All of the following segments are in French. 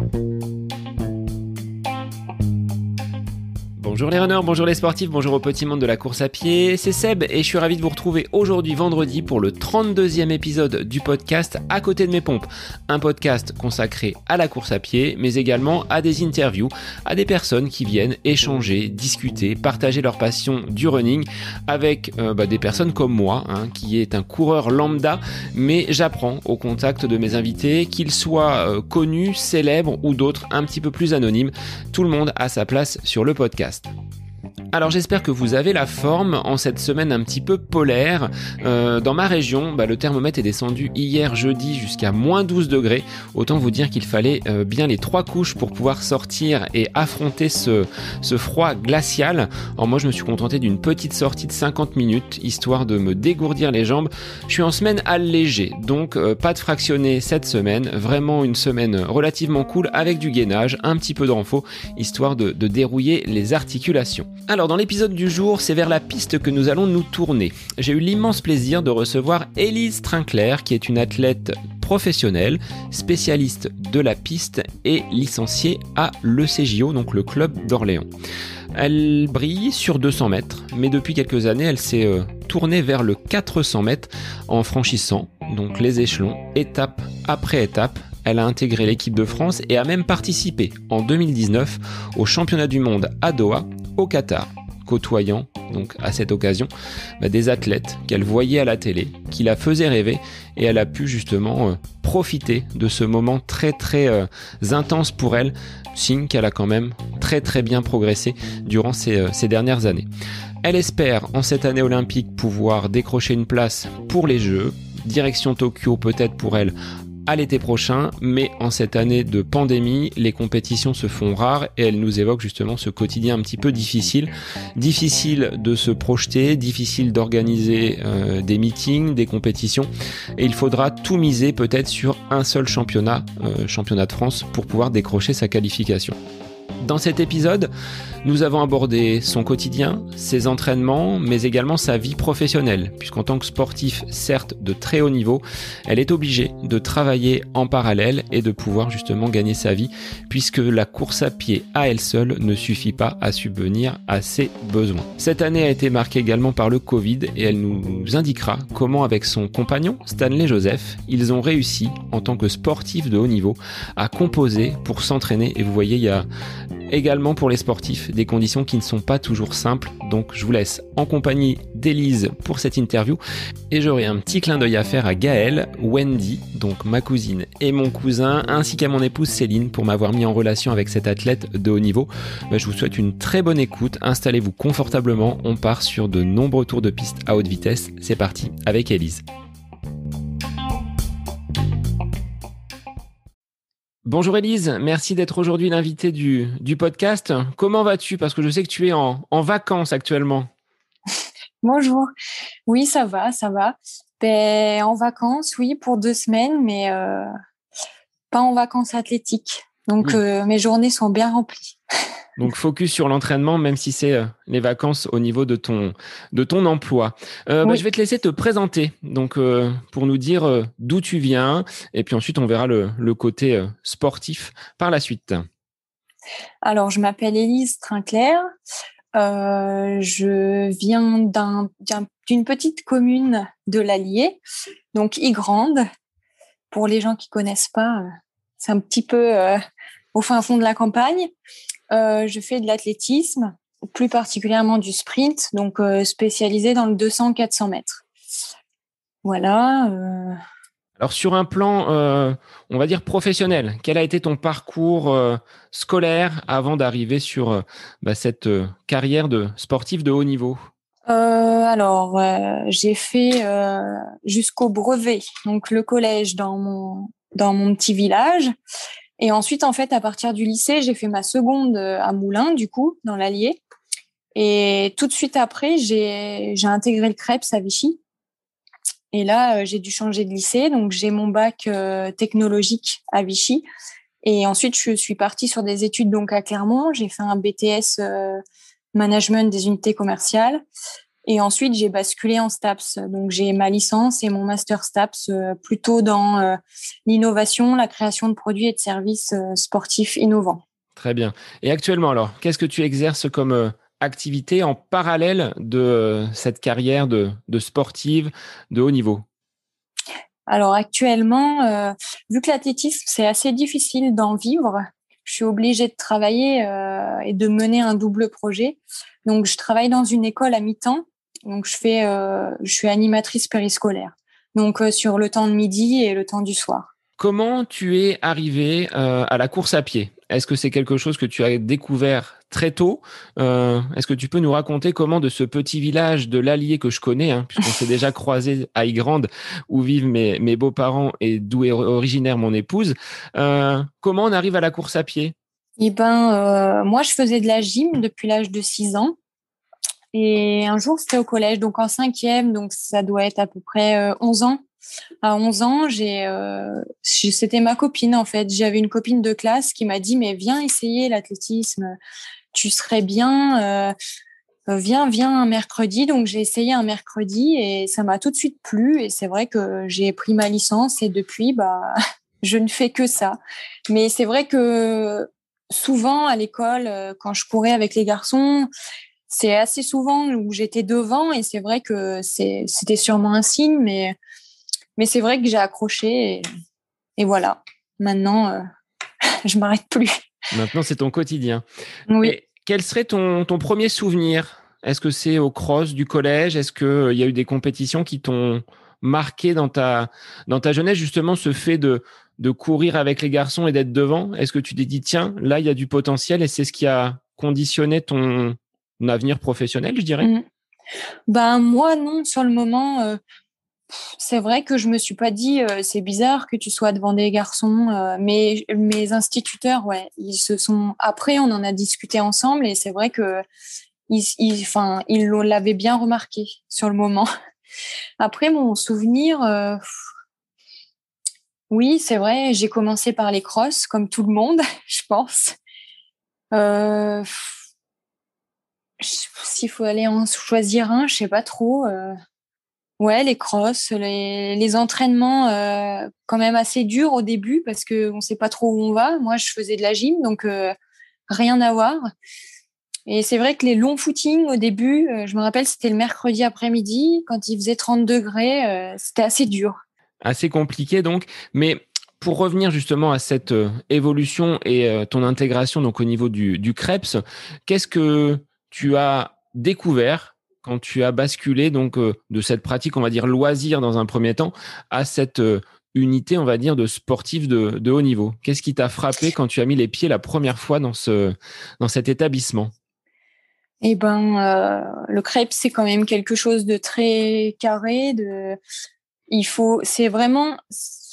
Bye. Bonjour les runners, bonjour les sportifs, bonjour au petit monde de la course à pied, c'est Seb et je suis ravi de vous retrouver aujourd'hui vendredi pour le 32e épisode du podcast À côté de mes pompes, un podcast consacré à la course à pied mais également à des interviews, à des personnes qui viennent échanger, discuter, partager leur passion du running avec euh, bah, des personnes comme moi, hein, qui est un coureur lambda, mais j'apprends au contact de mes invités, qu'ils soient euh, connus, célèbres ou d'autres un petit peu plus anonymes, tout le monde a sa place sur le podcast. podcast. Alors j'espère que vous avez la forme en cette semaine un petit peu polaire. Euh, dans ma région, bah, le thermomètre est descendu hier jeudi jusqu'à moins 12 degrés. Autant vous dire qu'il fallait euh, bien les trois couches pour pouvoir sortir et affronter ce, ce froid glacial. Alors moi je me suis contenté d'une petite sortie de 50 minutes, histoire de me dégourdir les jambes. Je suis en semaine allégée, donc euh, pas de fractionné cette semaine. Vraiment une semaine relativement cool avec du gainage, un petit peu de renfort, histoire de, de dérouiller les articulations. Dans l'épisode du jour, c'est vers la piste que nous allons nous tourner. J'ai eu l'immense plaisir de recevoir Élise Trinclair, qui est une athlète professionnelle, spécialiste de la piste et licenciée à l'ECJO, donc le club d'Orléans. Elle brille sur 200 mètres, mais depuis quelques années, elle s'est euh, tournée vers le 400 mètres en franchissant donc les échelons, étape après étape, elle a intégré l'équipe de France et a même participé en 2019 au championnat du monde à Doha au Qatar, côtoyant donc à cette occasion bah, des athlètes qu'elle voyait à la télé, qui la faisaient rêver, et elle a pu justement euh, profiter de ce moment très très euh, intense pour elle, signe qu'elle a quand même très très bien progressé durant euh, ces dernières années. Elle espère en cette année olympique pouvoir décrocher une place pour les Jeux, direction Tokyo peut-être pour elle à l'été prochain, mais en cette année de pandémie, les compétitions se font rares et elle nous évoque justement ce quotidien un petit peu difficile. Difficile de se projeter, difficile d'organiser euh, des meetings, des compétitions, et il faudra tout miser peut-être sur un seul championnat, euh, championnat de France, pour pouvoir décrocher sa qualification. Dans cet épisode, nous avons abordé son quotidien, ses entraînements, mais également sa vie professionnelle, puisqu'en tant que sportif, certes de très haut niveau, elle est obligée de travailler en parallèle et de pouvoir justement gagner sa vie, puisque la course à pied à elle seule ne suffit pas à subvenir à ses besoins. Cette année a été marquée également par le Covid et elle nous indiquera comment avec son compagnon, Stanley Joseph, ils ont réussi, en tant que sportifs de haut niveau, à composer pour s'entraîner. Et vous voyez, il y a également pour les sportifs, des conditions qui ne sont pas toujours simples. Donc je vous laisse en compagnie d'Elise pour cette interview et j'aurai un petit clin d'œil à faire à Gaëlle, Wendy, donc ma cousine et mon cousin, ainsi qu'à mon épouse Céline pour m'avoir mis en relation avec cette athlète de haut niveau. Bah, je vous souhaite une très bonne écoute, installez-vous confortablement, on part sur de nombreux tours de piste à haute vitesse. C'est parti avec Elise. Bonjour Elise, merci d'être aujourd'hui l'invitée du, du, podcast. Comment vas-tu? Parce que je sais que tu es en, en, vacances actuellement. Bonjour. Oui, ça va, ça va. Ben, en vacances, oui, pour deux semaines, mais euh, pas en vacances athlétiques. Donc euh, mes journées sont bien remplies. Donc focus sur l'entraînement, même si c'est euh, les vacances au niveau de ton de ton emploi. Euh, oui. bah, je vais te laisser te présenter, donc euh, pour nous dire d'où tu viens, et puis ensuite on verra le, le côté sportif par la suite. Alors je m'appelle Élise Trinclair. je viens d'un d'une petite commune de l'Allier, donc Ygrande. Pour les gens qui connaissent pas, c'est un petit peu au fin fond de la campagne. Euh, je fais de l'athlétisme, plus particulièrement du sprint, donc euh, spécialisé dans le 200-400 mètres. Voilà. Euh... Alors sur un plan, on va dire professionnel, quel a été ton parcours scolaire avant d'arriver sur bah, cette carrière de sportif de haut niveau? Alors j'ai fait jusqu'au brevet, donc le collège dans mon dans mon petit village. Et ensuite, en fait, à partir du lycée, j'ai fait ma seconde à Moulins, du coup, dans l'Allier. Et tout de suite après, j'ai intégré le CREPS à Vichy. Et là, j'ai dû changer de lycée. Donc, j'ai mon bac euh, technologique à Vichy. Et ensuite, je suis partie sur des études donc à Clermont. J'ai fait un BTS euh, management des unités commerciales. Et ensuite, j'ai basculé en STAPS. Donc, j'ai ma licence et mon master STAPS plutôt dans l'innovation, la création de produits et de services sportifs innovants. Très bien. Et actuellement, alors, qu'est-ce que tu exerces comme activité en parallèle de cette carrière de, de sportive de haut niveau? Alors actuellement, euh, vu que l'athlétisme, c'est assez difficile d'en vivre, je suis obligée de travailler euh, et de mener un double projet. Donc, je travaille dans une école à mi-temps. Donc, je fais, euh, je suis animatrice périscolaire. Donc, sur le temps de midi et le temps du soir. Comment tu es arrivée à la course à pied? Est-ce que c'est quelque chose que tu as découvert très tôt? Euh, est-ce que tu peux nous raconter comment de ce petit village de l'Allier que je connais, hein, puisqu'on s'est déjà croisé à Ygrande, où vivent mes, mes beaux-parents et d'où est originaire mon épouse, euh, comment on arrive à la course à pied? Eh ben, euh, moi, je faisais de la gym depuis l'âge de 6 ans. Et un jour, c'était au collège, donc en cinquième, donc ça doit être à peu près 11 ans. À 11 ans, j'ai, c'était ma copine en fait. J'avais une copine de classe qui m'a dit mais viens essayer l'athlétisme tu serais bien, euh, euh, viens, viens un mercredi. Donc j'ai essayé un mercredi et ça m'a tout de suite plu. Et c'est vrai que j'ai pris ma licence et depuis, bah, je ne fais que ça. Mais c'est vrai que souvent à l'école, euh, quand je courais avec les garçons, c'est assez souvent où j'étais devant et c'est vrai que c'était sûrement un signe, mais, mais c'est vrai que j'ai accroché et, voilà. Maintenant, je m'arrête plus. Maintenant, c'est ton quotidien. Oui. quel serait ton, ton premier souvenir? Est-ce que c'est au cross du collège? Est-ce qu'il euh, y a eu des compétitions qui t'ont marqué dans ta, dans ta jeunesse, justement, ce fait de, de courir avec les garçons et d'être devant? Est-ce que tu t'es dit, tiens, là, il y a du potentiel et c'est ce qui a conditionné ton avenir professionnel, je dirais? Mmh. Ben, moi, non, sur le moment, euh, c'est vrai que je me suis pas dit euh, c'est bizarre que tu sois devant des garçons, euh, mais mes instituteurs, ouais, ils se sont. Après, on en a discuté ensemble et c'est vrai que ils, enfin, ils l'avaient bien remarqué sur le moment. Après, mon souvenir, euh, oui, c'est vrai, j'ai commencé par les crosses comme tout le monde, je pense. S'il faut aller en choisir un, je sais pas trop. Ouais, les crosses, les, entraînements euh, quand même assez durs au début parce qu'on ne sait pas trop où on va. Moi, je faisais de la gym, donc euh, rien à voir. Et c'est vrai que les longs footings au début, euh, je me rappelle, c'était le mercredi après-midi, quand il faisait 30 degrés, c'était assez dur. Assez compliqué donc, mais pour revenir justement à cette évolution et ton intégration donc au niveau du, du CREPS, qu'est-ce que tu as découvert quand tu as basculé donc euh, de cette pratique, on va dire loisir dans un premier temps, à cette euh, unité, on va dire, de sportif de, haut niveau? Qu'est-ce qui t'a frappé quand tu as mis les pieds la première fois dans, ce, dans cet établissement? Eh ben, euh, le crêpe, c'est quand même quelque chose de très carré. De, il faut, c'est vraiment,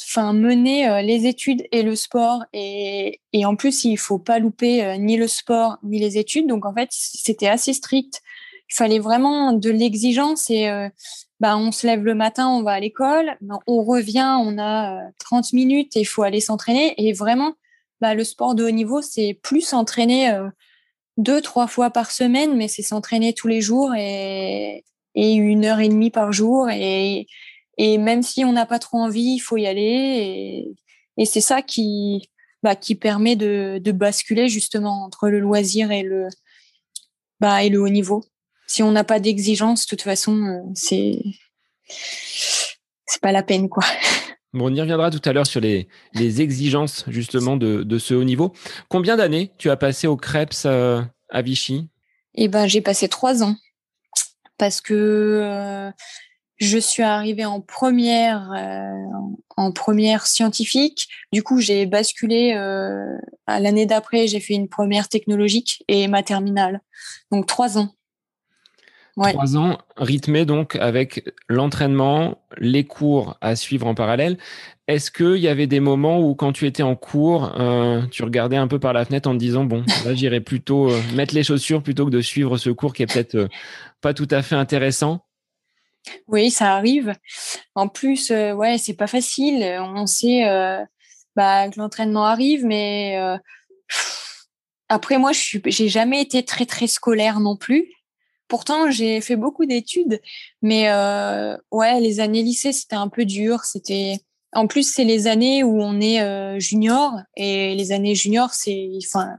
enfin, mener les études et le sport, et, et en plus, il faut pas louper ni le sport ni les études. Donc, en fait, c'était assez strict il fallait vraiment de l'exigence et euh, bah, on se lève le matin, on va à l'école, ben, on revient, on a 30 euh, minutes et il faut aller s'entraîner. Et vraiment, bah, le sport de haut niveau, c'est plus s'entraîner euh, deux, trois fois par semaine, mais c'est s'entraîner tous les jours et, une heure et demie par jour. Et, même si on n'a pas trop envie, il faut y aller. Et, et c'est ça qui, bah, qui permet de, de basculer justement entre le loisir et le, bah, et le haut niveau si on n'a pas d'exigence, de toute façon, euh, c'est c'est pas la peine, quoi. On y reviendra tout à l'heure sur les, exigences justement de, ce haut niveau. Combien d'années tu as passé au Krebs euh, à Vichy? Eh ben, j'ai passé trois ans parce que euh, je suis arrivée en première, en première scientifique. Du coup, j'ai basculé à l'année d'après. J'ai fait une première technologique et ma terminale. Donc trois ans. Trois ans rythmés donc avec l'entraînement, les cours à suivre en parallèle. Est-ce qu'il y avait des moments où, quand tu étais en cours, euh, tu regardais un peu par la fenêtre en te disant bon, là j'irai plutôt euh, mettre les chaussures plutôt que de suivre ce cours qui est peut-être euh, pas tout à fait intéressant? Oui, ça arrive. En plus, ouais, c'est pas facile. On sait bah, que l'entraînement arrive, mais après moi, je j'ai jamais été très très scolaire non plus. Pourtant, j'ai fait beaucoup d'études, mais euh, ouais, les années lycée, c'était un peu dur. C'était en plus, c'est les années où on est euh, junior et les années juniors, c'est, enfin,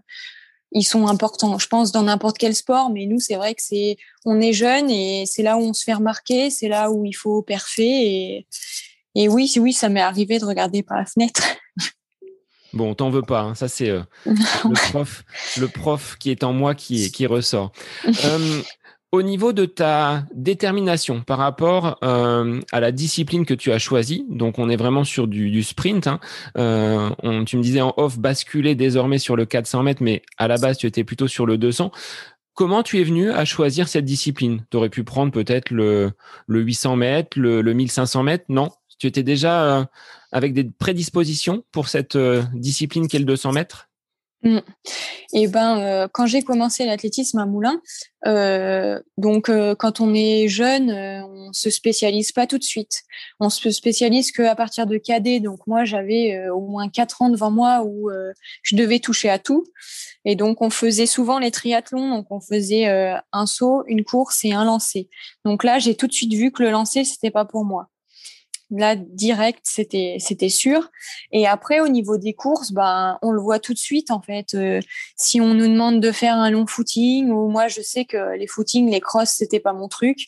ils sont importants. Je pense dans n'importe quel sport, mais nous, c'est vrai que c'est, on est jeune et c'est là où on se fait remarquer, c'est là où il faut perfer et, et oui, oui, ça m'est arrivé de regarder par la fenêtre. Bon, t'en veux pas, hein. ça c'est euh, le, prof, le prof qui est en moi qui, qui ressort. Euh, au niveau de ta détermination par rapport euh, à la discipline que tu as choisie, donc on est vraiment sur du, sprint. Hein. On, tu me disais en off basculer désormais sur le 400 mètres, mais à la base tu étais plutôt sur le 200. Comment tu es venu à choisir cette discipline? Tu aurais pu prendre peut-être le, le 800 mètres, le, le 1500 mètres? Non Tu étais déjà avec des prédispositions pour cette euh, discipline qu'est le 200 mètres? Et eh ben, euh, quand j'ai commencé l'athlétisme à Moulins, euh, donc quand on est jeune, on se spécialise pas tout de suite. On se spécialise qu'à partir de cadet. Donc moi, j'avais au moins quatre ans devant moi où je devais toucher à tout. Et donc on faisait souvent les triathlons. Donc on faisait un saut, une course et un lancer. Donc là, j'ai tout de suite vu que le lancer c'était pas pour moi. Là, direct, c'était c'était sûr. Et après, au niveau des courses, ben, on le voit tout de suite en fait. Euh, si on nous demande de faire un long footing, ou moi, je sais que les footings, les crosses, c'était pas mon truc.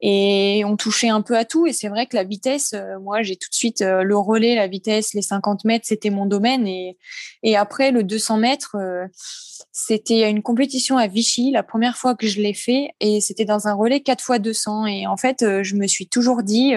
Et on touchait un peu à tout. Et c'est vrai que la vitesse, euh, moi, j'ai tout de suite euh, le relais, la vitesse, les 50 mètres, c'était mon domaine. Et, et après, le 200 mètres, c'était une compétition à Vichy, la première fois que je l'ai fait. Et c'était dans un relais 4 fois 200. Et en fait, je me suis toujours dit,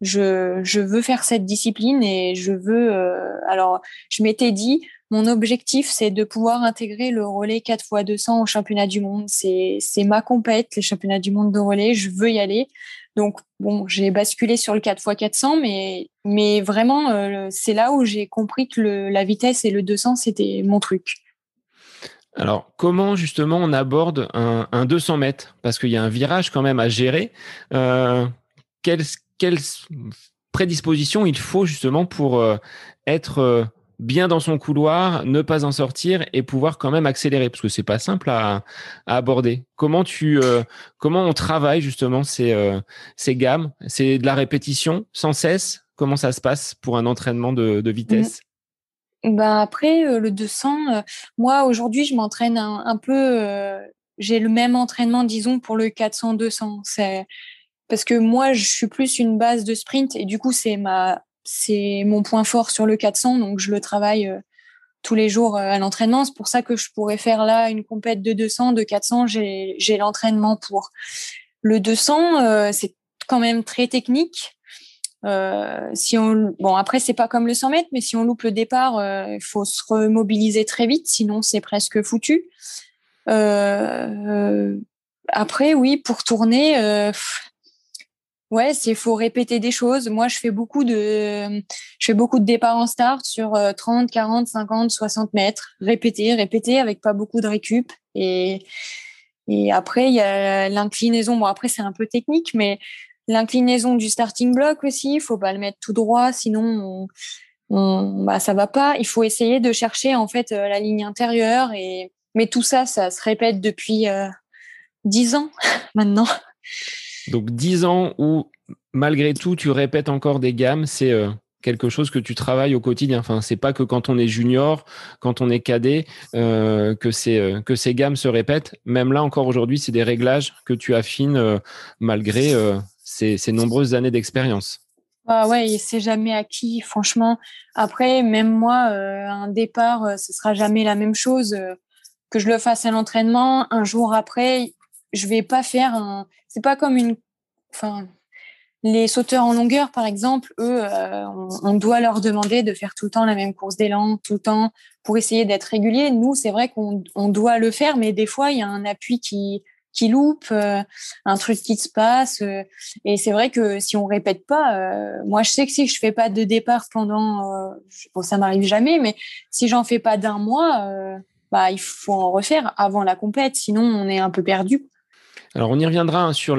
je, veux faire cette discipline et je veux. Euh, alors, je m'étais dit, mon objectif, c'est de pouvoir intégrer le relais 4 x 200 au championnat du monde. C'est, ma compète, les championnats du monde de relais. Je veux y aller. Donc, bon, j'ai basculé sur le 4 x 400, mais, mais vraiment, euh, c'est là où j'ai compris que la vitesse et le 200, c'était mon truc. Alors, comment justement on aborde un, un 200 mètres? Parce qu'il y a un virage quand même à gérer. Euh, quelles prédispositions il faut justement pour euh, être euh, bien dans son couloir, ne pas en sortir et pouvoir quand même accélérer? Parce que c'est pas simple à, aborder. Comment tu euh, comment on travaille justement ces gammes? C'est de la répétition sans cesse? Comment ça se passe pour un entraînement de, vitesse? Ben après le 200, moi aujourd'hui je m'entraîne un, un, peu. j'ai le même entraînement disons pour le 400-200. C'est parce que moi, je suis plus une base de sprint et du coup, c'est ma, c'est mon point fort sur le 400, donc je le travaille euh, tous les jours euh, à l'entraînement. C'est pour ça que je pourrais faire là une compète de 200, de 400, j'ai, j'ai l'entraînement pour. Le 200, euh, c'est quand même très technique. si on, bon après c'est pas comme le 100 mètres, mais si on loupe le départ, il faut se remobiliser très vite, sinon c'est presque foutu. après oui, pour tourner, Ouais, c'est faut répéter des choses. Moi, je fais beaucoup de, je fais beaucoup de départs en start sur 30, 40, 50, 60 mètres. Répéter, répéter avec pas beaucoup de récup. Et, et après, il y a l'inclinaison. Bon, après, c'est un peu technique, mais l'inclinaison du starting block aussi, il faut pas le mettre tout droit, sinon on, on, bah, ça va pas. Il faut essayer de chercher, en fait, euh, la ligne intérieure et, mais tout ça, ça se répète depuis euh, 10 ans maintenant. Donc 10 ans où malgré tout tu répètes encore des gammes, c'est euh, quelque chose que tu travailles au quotidien. Enfin, c'est pas que quand on est junior, quand on est cadet, euh, euh, que ces gammes se répètent. Même là encore aujourd'hui, c'est des réglages que tu affines malgré ces, nombreuses années d'expérience. Ah ouais, c'est jamais acquis, franchement. Après, même moi, un départ, ce sera jamais la même chose. que je le fasse à l'entraînement, un jour après, je vais pas faire un. C'est pas comme une. Enfin, les sauteurs en longueur, par exemple, eux, euh, on, doit leur demander de faire tout le temps la même course d'élan, tout le temps, pour essayer d'être régulier. Nous, c'est vrai qu'on on doit le faire, mais des fois, il y a un appui qui qui loupe, euh, un truc qui se passe. Euh, et c'est vrai que si on répète pas, moi, je sais que si je fais pas de départ pendant, bon, ça m'arrive jamais, mais si j'en fais pas d'un mois, bah, il faut en refaire avant la compète, sinon on est un peu perdu. Alors, on y reviendra hein, sur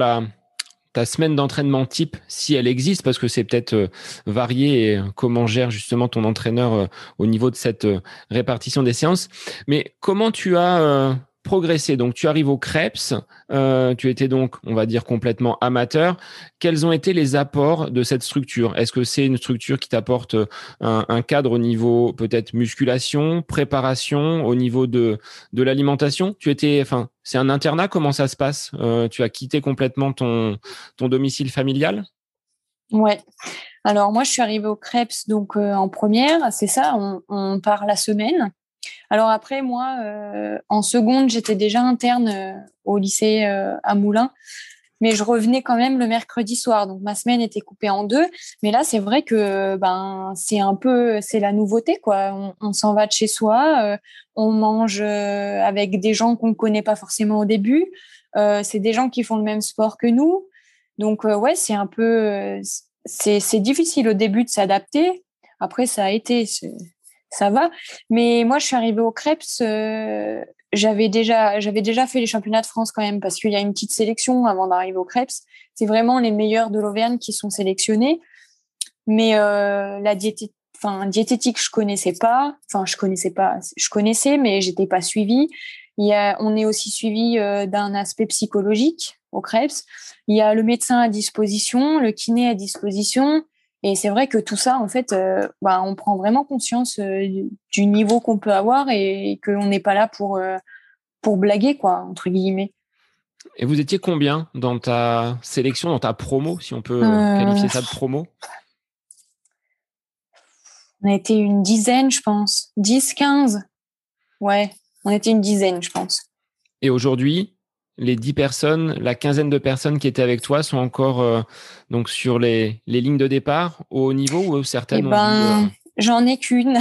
ta semaine d'entraînement type, si elle existe, parce que c'est peut-être euh, varié et euh, comment gère justement ton entraîneur euh, au niveau de cette répartition des séances. Mais comment tu as progressé. Donc, tu arrives au Krebs, euh, tu étais donc, on va dire, complètement amateur. Quels ont été les apports de cette structure? Est-ce que c'est une structure qui t'apporte un, cadre au niveau peut-être musculation, préparation, au niveau de, de l'alimentation? Tu étais, enfin, c'est un internat, comment ça se passe? Euh, Tu as quitté complètement ton, ton domicile familial? Ouais. Alors moi, je suis arrivée au Krebs donc euh, en première, c'est ça, on part la semaine. Alors après, moi, euh, en seconde, j'étais déjà interne euh, au lycée euh, à Moulins, mais je revenais quand même le mercredi soir. Donc ma semaine était coupée en deux. Mais là, c'est vrai que ben c'est un peu, c'est la nouveauté quoi. On, s'en va de chez soi, on mange avec des gens qu'on ne connaît pas forcément au début. c'est des gens qui font le même sport que nous. Donc ouais, c'est un peu, c'est difficile au début de s'adapter. Après, ça a été, ça va. Mais moi, je suis arrivée au Krebs, euh, j'avais déjà, j'avais déjà fait les championnats de France quand même, parce qu'il y a une petite sélection avant d'arriver au Krebs. C'est vraiment les meilleurs de l'Auvergne qui sont sélectionnés. Mais euh, la diététique, enfin diététique, je connaissais pas. Enfin, je connaissais pas. Je connaissais, mais j'étais pas suivie. Il y a, on est aussi suivi euh, d'un aspect psychologique au Krebs. Il y a le médecin à disposition, le kiné à disposition. Et c'est vrai que tout ça, en fait, euh, bah, on prend vraiment conscience euh, du niveau qu'on peut avoir et qu'on n'est pas là pour, euh, pour blaguer, quoi, entre guillemets. Et vous étiez combien dans ta sélection, dans ta promo, si on peut qualifier ça de promo? On a été une dizaine, je pense. 10, 15. Ouais, on était une dizaine, je pense. Et aujourd'hui, les dix personnes, la quinzaine de personnes qui étaient avec toi sont encore euh, donc sur les, lignes de départ au haut niveau ou certaines eh ben, euh, J'en ai qu'une.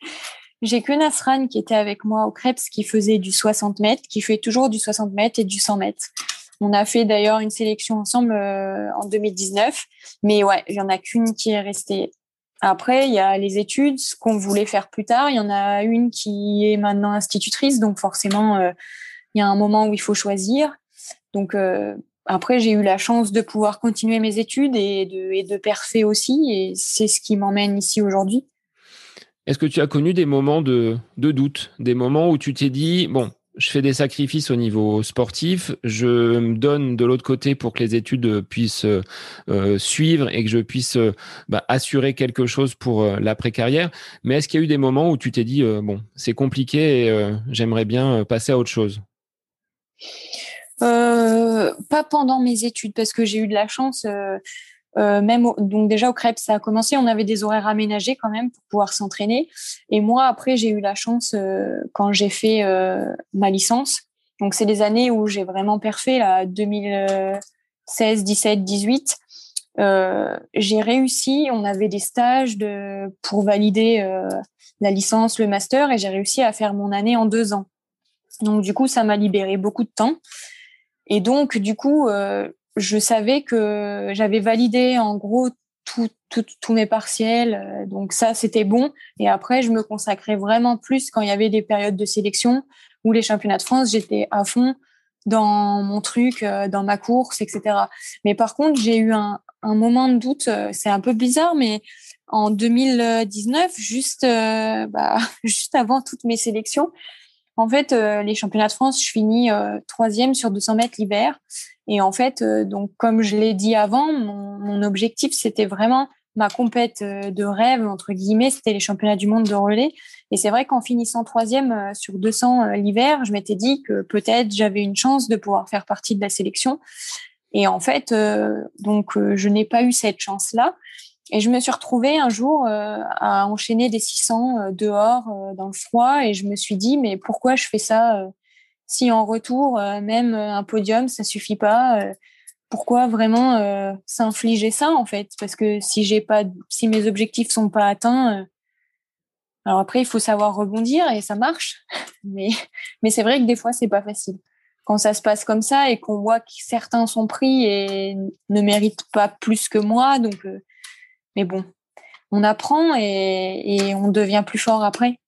J'ai que Nasran qui était avec moi au Krebs qui faisait du 60 mètres, qui fait toujours du 60 mètres et du 100 mètres. On a fait d'ailleurs une sélection ensemble euh, en 2019, mais ouais, il y en a qu'une qui est restée. Après, il y a les études, ce qu'on voulait faire plus tard. Il y en a une qui est maintenant institutrice, donc forcément, il y a un moment où il faut choisir. Donc euh, après, j'ai eu la chance de pouvoir continuer mes études et de, et percer aussi, et c'est ce qui m'emmène ici aujourd'hui. Est-ce que tu as connu des moments de, de doute, des moments où tu t'es dit, bon, je fais des sacrifices au niveau sportif, je me donne de l'autre côté pour que les études puissent euh, suivre et que je puisse euh, bah, assurer quelque chose pour euh, l'après-carrière. Mais est-ce qu'il y a eu des moments où tu t'es dit, bon, c'est compliqué et j'aimerais bien passer à autre chose? Euh, pas pendant mes études parce que j'ai eu de la chance. Euh, euh, même donc déjà au crêpes ça a commencé on avait des horaires aménagés quand même pour pouvoir s'entraîner. Et moi après j'ai eu la chance quand j'ai fait ma licence. Donc c'est les années où j'ai vraiment perfé là 2016 17 18 j'ai réussi on avait des stages de pour valider la licence le master et j'ai réussi à faire mon année en deux ans donc du coup, ça m'a libéré beaucoup de temps. Et donc du coup, euh, je savais que j'avais validé en gros tous mes partiels. Euh, donc ça, c'était bon. Et après, je me consacrais vraiment plus quand il y avait des périodes de sélection ou les championnats de France. J'étais à fond dans mon truc, euh, dans ma course, etc. Mais par contre, j'ai eu un, moment de doute. C'est un peu bizarre, mais en 2019, juste, bah, juste avant toutes mes sélections, en fait, euh, les championnats de France, je finis euh, troisième sur 200 mètres l'hiver. Et en fait, euh, donc comme je l'ai dit avant, mon, objectif c'était vraiment ma compète de rêve entre guillemets, c'était les championnats du monde de relais. Et c'est vrai qu'en finissant troisième sur 200 l'hiver, je m'étais dit que peut-être j'avais une chance de pouvoir faire partie de la sélection. Et en fait, donc je n'ai pas eu cette chance-là. Et je me suis retrouvée un jour euh, à enchaîner des 600 euh, dehors euh, dans le froid et je me suis dit mais pourquoi je fais ça si en retour même un podium ça suffit pas pourquoi vraiment s'infliger ça en fait? Parce que si j'ai pas si mes objectifs sont pas atteints alors après il faut savoir rebondir et ça marche. Mais mais c'est vrai que des fois c'est pas facile. Quand ça se passe comme ça et qu'on voit que certains sont pris et ne méritent pas plus que moi donc mais bon, on apprend et, on devient plus fort après.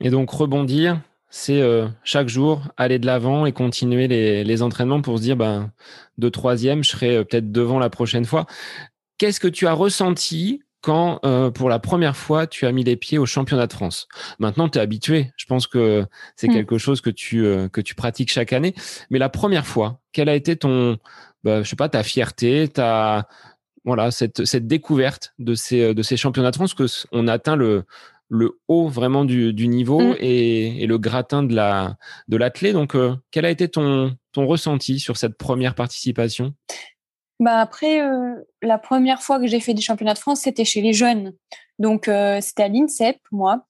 Et donc rebondir, c'est euh, chaque jour aller de l'avant et continuer les, entraînements pour se dire, ben, de troisième, je serai euh, peut-être devant la prochaine fois. Qu'est-ce que tu as ressenti quand euh, pour la première fois tu as mis les pieds au championnat de France? Maintenant, tu es habitué. Je pense que c'est mm. quelque chose que tu euh, que tu pratiques chaque année. Mais la première fois, quelle a été ton, bah, je sais pas, ta fierté, ta voilà cette cette découverte de ces de ces championnats de France que on atteint le le haut vraiment du, du niveau mm. et, et, le gratin de la de l'athlète. Donc, euh, quel a été ton ton ressenti sur cette première participation? Bah après, euh, la première fois que j'ai fait des championnats de France, c'était chez les jeunes. Donc, euh, c'était à l'INSEP, moi.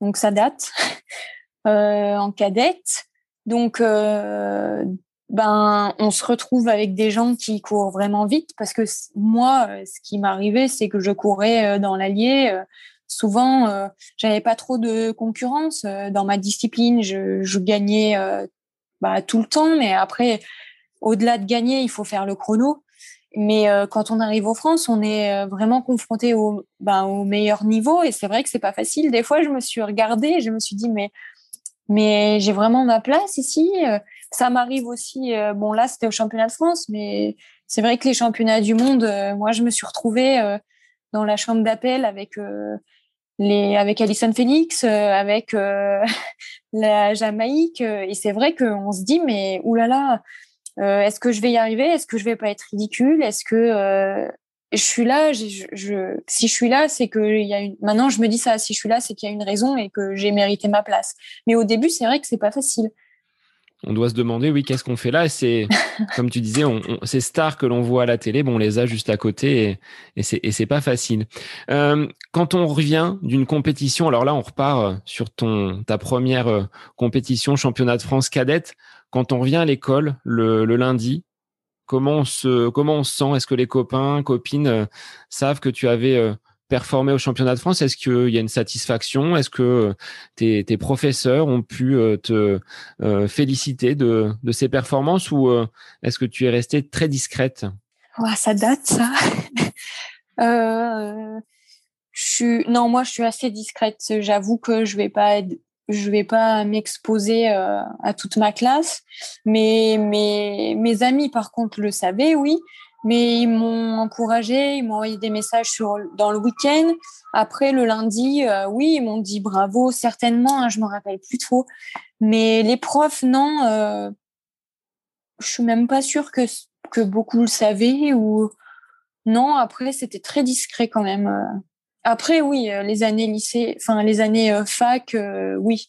Donc, ça date. euh, en cadette. Donc, euh, ben, on se retrouve avec des gens qui courent vraiment vite parce que moi, ce qui m'arrivait, c'est que je courais dans l'Allier. souvent, j'avais pas trop de concurrence dans ma discipline. Je, je gagnais bah, tout le temps, mais après, au-delà de gagner, il faut faire le chrono. Mais euh, quand on arrive en France, on est euh, vraiment confronté au, ben, au meilleur niveau et c'est vrai que c'est pas facile. Des fois, je me suis regardée, je me suis dit mais mais j'ai vraiment ma place ici. Euh, ça m'arrive aussi. bon là, c'était au championnat de France, mais c'est vrai que les championnats du monde, moi, je me suis retrouvée dans la chambre d'appel avec les avec Alison Félix, avec la Jamaïque et c'est vrai qu'on se dit mais oulala euh, est-ce que je vais y arriver? Est-ce que je vais pas être ridicule? Est-ce que euh, je suis là? Si je suis là, c'est que il y a une. Maintenant, je me dis ça. Si je suis là, c'est qu'il y a une raison et que j'ai mérité ma place. Mais au début, c'est vrai que c'est pas facile on doit se demander, oui, qu'est-ce qu'on fait là? C'est, comme tu disais, on, ces stars que l'on voit à la télé, bon, on les a juste à côté et, et c'est, pas facile. Euh, quand on revient d'une compétition, alors là, on repart sur ton ta première compétition championnat de France cadette. Quand on revient à l'école le, lundi, comment on se comment on sent? Est-ce que les copains, copines euh, savent que tu avais euh, performé au championnat de France Est-ce qu'il y a une satisfaction? Est-ce que euh, tes, professeurs ont pu te féliciter de, ces performances ou est-ce que tu es restée très discrète? Ça date, ça. Non, moi, je suis assez discrète. J'avoue que je vais pas je vais pas m'exposer euh, à toute ma classe. Mais mes amis, par contre, le savaient, oui. Mais ils m'ont encouragé, ils m'ont envoyé des messages sur, dans le week-end. Après, le lundi, euh, oui, ils m'ont dit bravo, certainement, hein, je me rappelle plus trop. Mais les profs, non, euh, je suis même pas sûre que, que beaucoup le savaient ou non. Après, c'était très discret quand même. Euh. Après, oui, euh, les années lycée, enfin les années fac, oui,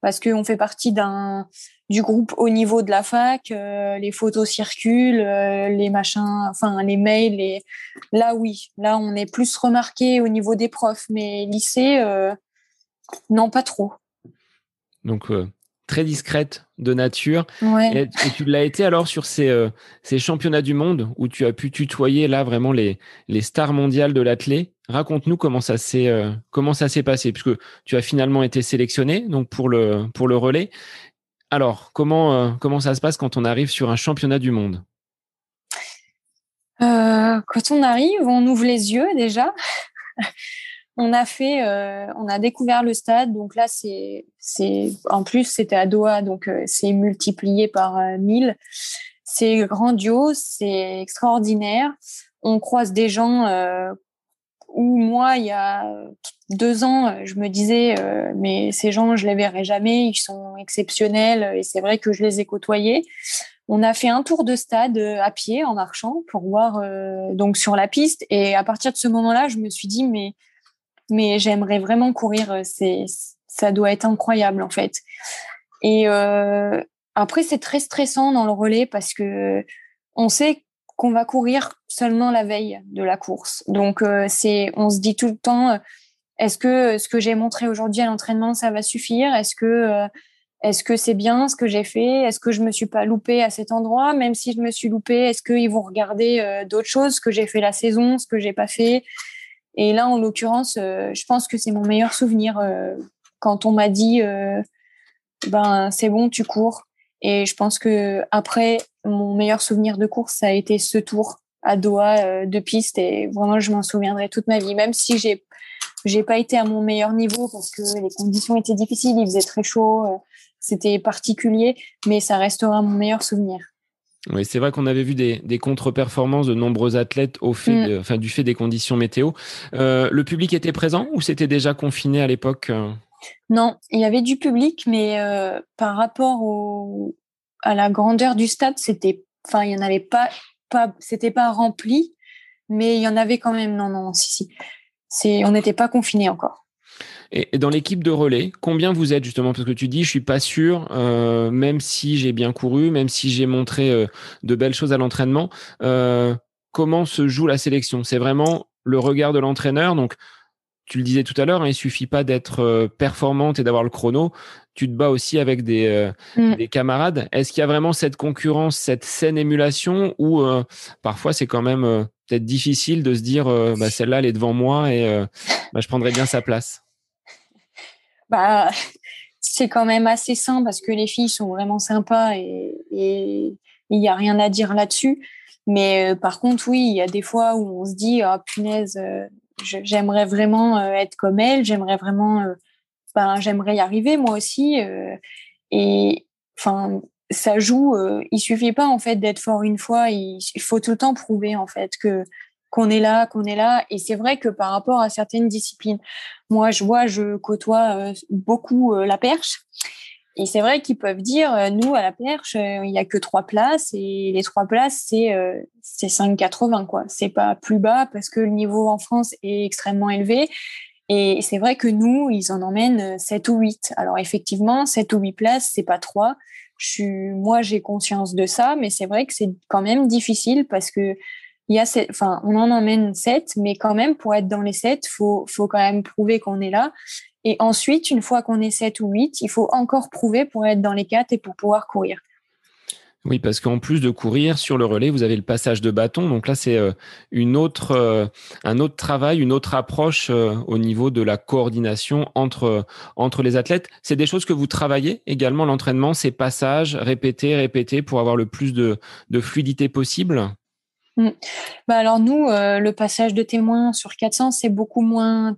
parce qu'on fait partie d'un du groupe au niveau de la fac, les photos circulent, les machins, enfin les mails, et là oui, là on est plus remarqué au niveau des profs, mais lycée, non pas trop. Donc très discrète de nature. Et, tu l'as été alors sur ces, ces championnats du monde où tu as pu tutoyer là vraiment les, les stars mondiales de l'athlète. Raconte-nous comment ça s'est euh, comment ça s'est passé puisque tu as finalement été sélectionné donc pour le pour le relais. Alors comment euh, comment ça se passe quand on arrive sur un championnat du monde? Euh, Quand on arrive, on ouvre les yeux déjà. on a fait, on a découvert le stade. Donc là, c'est c'est en plus c'était à Doha, donc c'est multiplié par 1000. C'est grandiose, c'est extraordinaire. On croise des gens où moi, il y a deux ans, je me disais, euh, mais ces gens, je les verrai jamais, ils sont exceptionnels, et c'est vrai que je les ai côtoyés. On a fait un tour de stade euh, à pied, en marchant, pour voir euh, donc sur la piste. Et à partir de ce moment-là, je me suis dit, mais mais j'aimerais vraiment courir. C'est ça doit être incroyable en fait. Et après, c'est très stressant dans le relais parce que on sait qu'on va courir seulement la veille de la course. Donc euh, c'est, on se dit tout le temps, euh, est-ce que ce que j'ai montré aujourd'hui à l'entraînement, ça va suffire? Est-ce que euh, est-ce que c'est bien ce que j'ai fait? Est-ce que je me suis pas loupé à cet endroit? Même si je me suis loupé, est-ce qu'ils vont regarder d'autres choses, ce que j'ai fait la saison, ce que j'ai pas fait? Et là, en l'occurrence, je pense que c'est mon meilleur souvenir quand on m'a dit, ben c'est bon, tu cours. Et je pense que après, mon meilleur souvenir de course, ça a été ce tour à Doha euh, de piste et vraiment je m'en souviendrai toute ma vie même si j'ai j'ai pas été à mon meilleur niveau parce que les conditions étaient difficiles il faisait très chaud euh, c'était particulier mais ça restera mon meilleur souvenir Oui, c'est vrai qu'on avait vu des, contre-performances de nombreux athlètes au fait mm. enfin, du fait des conditions météo. Euh, le public était présent ou c'était déjà confiné à l'époque Non, il y avait du public, mais par rapport à la grandeur du stade, c'était, enfin, il y en avait pas, pas, c'était pas rempli, mais il y en avait quand même. Non, non, si, si. C'est, on n'était pas confiné encore. Et, dans l'équipe de relais, combien vous êtes justement? Parce que tu dis, je suis pas sûr, euh, même si j'ai bien couru, même si j'ai montré euh, de belles choses à l'entraînement, euh, comment se joue la sélection? C'est vraiment le regard de l'entraîneur. Donc, tu le disais tout à l'heure, hein, il suffit pas d'être performante et d'avoir le chrono. Tu te bats aussi avec des, mm. des camarades. Est-ce qu'il y a vraiment cette concurrence, cette saine émulation, ou parfois c'est quand même peut-être difficile de se dire, bah, celle-là, elle est devant moi et bah, je prendrais bien sa place? Bah, c'est quand même assez sain parce que les filles sont vraiment sympas et il n'y a rien à dire là-dessus. Mais euh, par contre, oui, il y a des fois où on se dit, ah punaise, euh, j'aimerais vraiment euh, être comme elle, j'aimerais vraiment, ben, j'aimerais y arriver moi aussi. et enfin, ça joue. il suffit pas en fait d'être fort une fois. Il, faut tout le temps prouver en fait que qu'on est là, qu'on est là. Et c'est vrai que par rapport à certaines disciplines, moi, je vois, je côtoie euh, beaucoup euh, la perche. Et c'est vrai qu'ils peuvent dire, euh, nous, à la perche, il n'y a que trois places et les trois places, c'est c'est 5,80, quoi. C'est pas plus bas parce que le niveau en France est extrêmement élevé. Et c'est vrai que nous, ils en emmènent 7 ou 8. Alors effectivement, 7 ou 8 places, c'est pas 3. Je suis, moi, j'ai conscience de ça, mais c'est vrai que c'est quand même difficile parce que il y a enfin, on en emmène sept, mais quand même, pour être dans les sept, faut, faut quand même prouver qu'on est là. Et ensuite, une fois qu'on est sept ou huit, il faut encore prouver pour être dans les quatre et pour pouvoir courir. Oui, parce qu'en plus de courir sur le relais, vous avez le passage de bâton. Donc là, c'est euh, une autre, euh, un autre travail, une autre approche euh, au niveau de la coordination entre, entre les athlètes. C'est des choses que vous travaillez également, l'entraînement, ces passages répétés, répétés pour avoir le plus de, de fluidité possible? Mm. Bah alors nous, euh, le passage de témoins sur 400, c'est beaucoup moins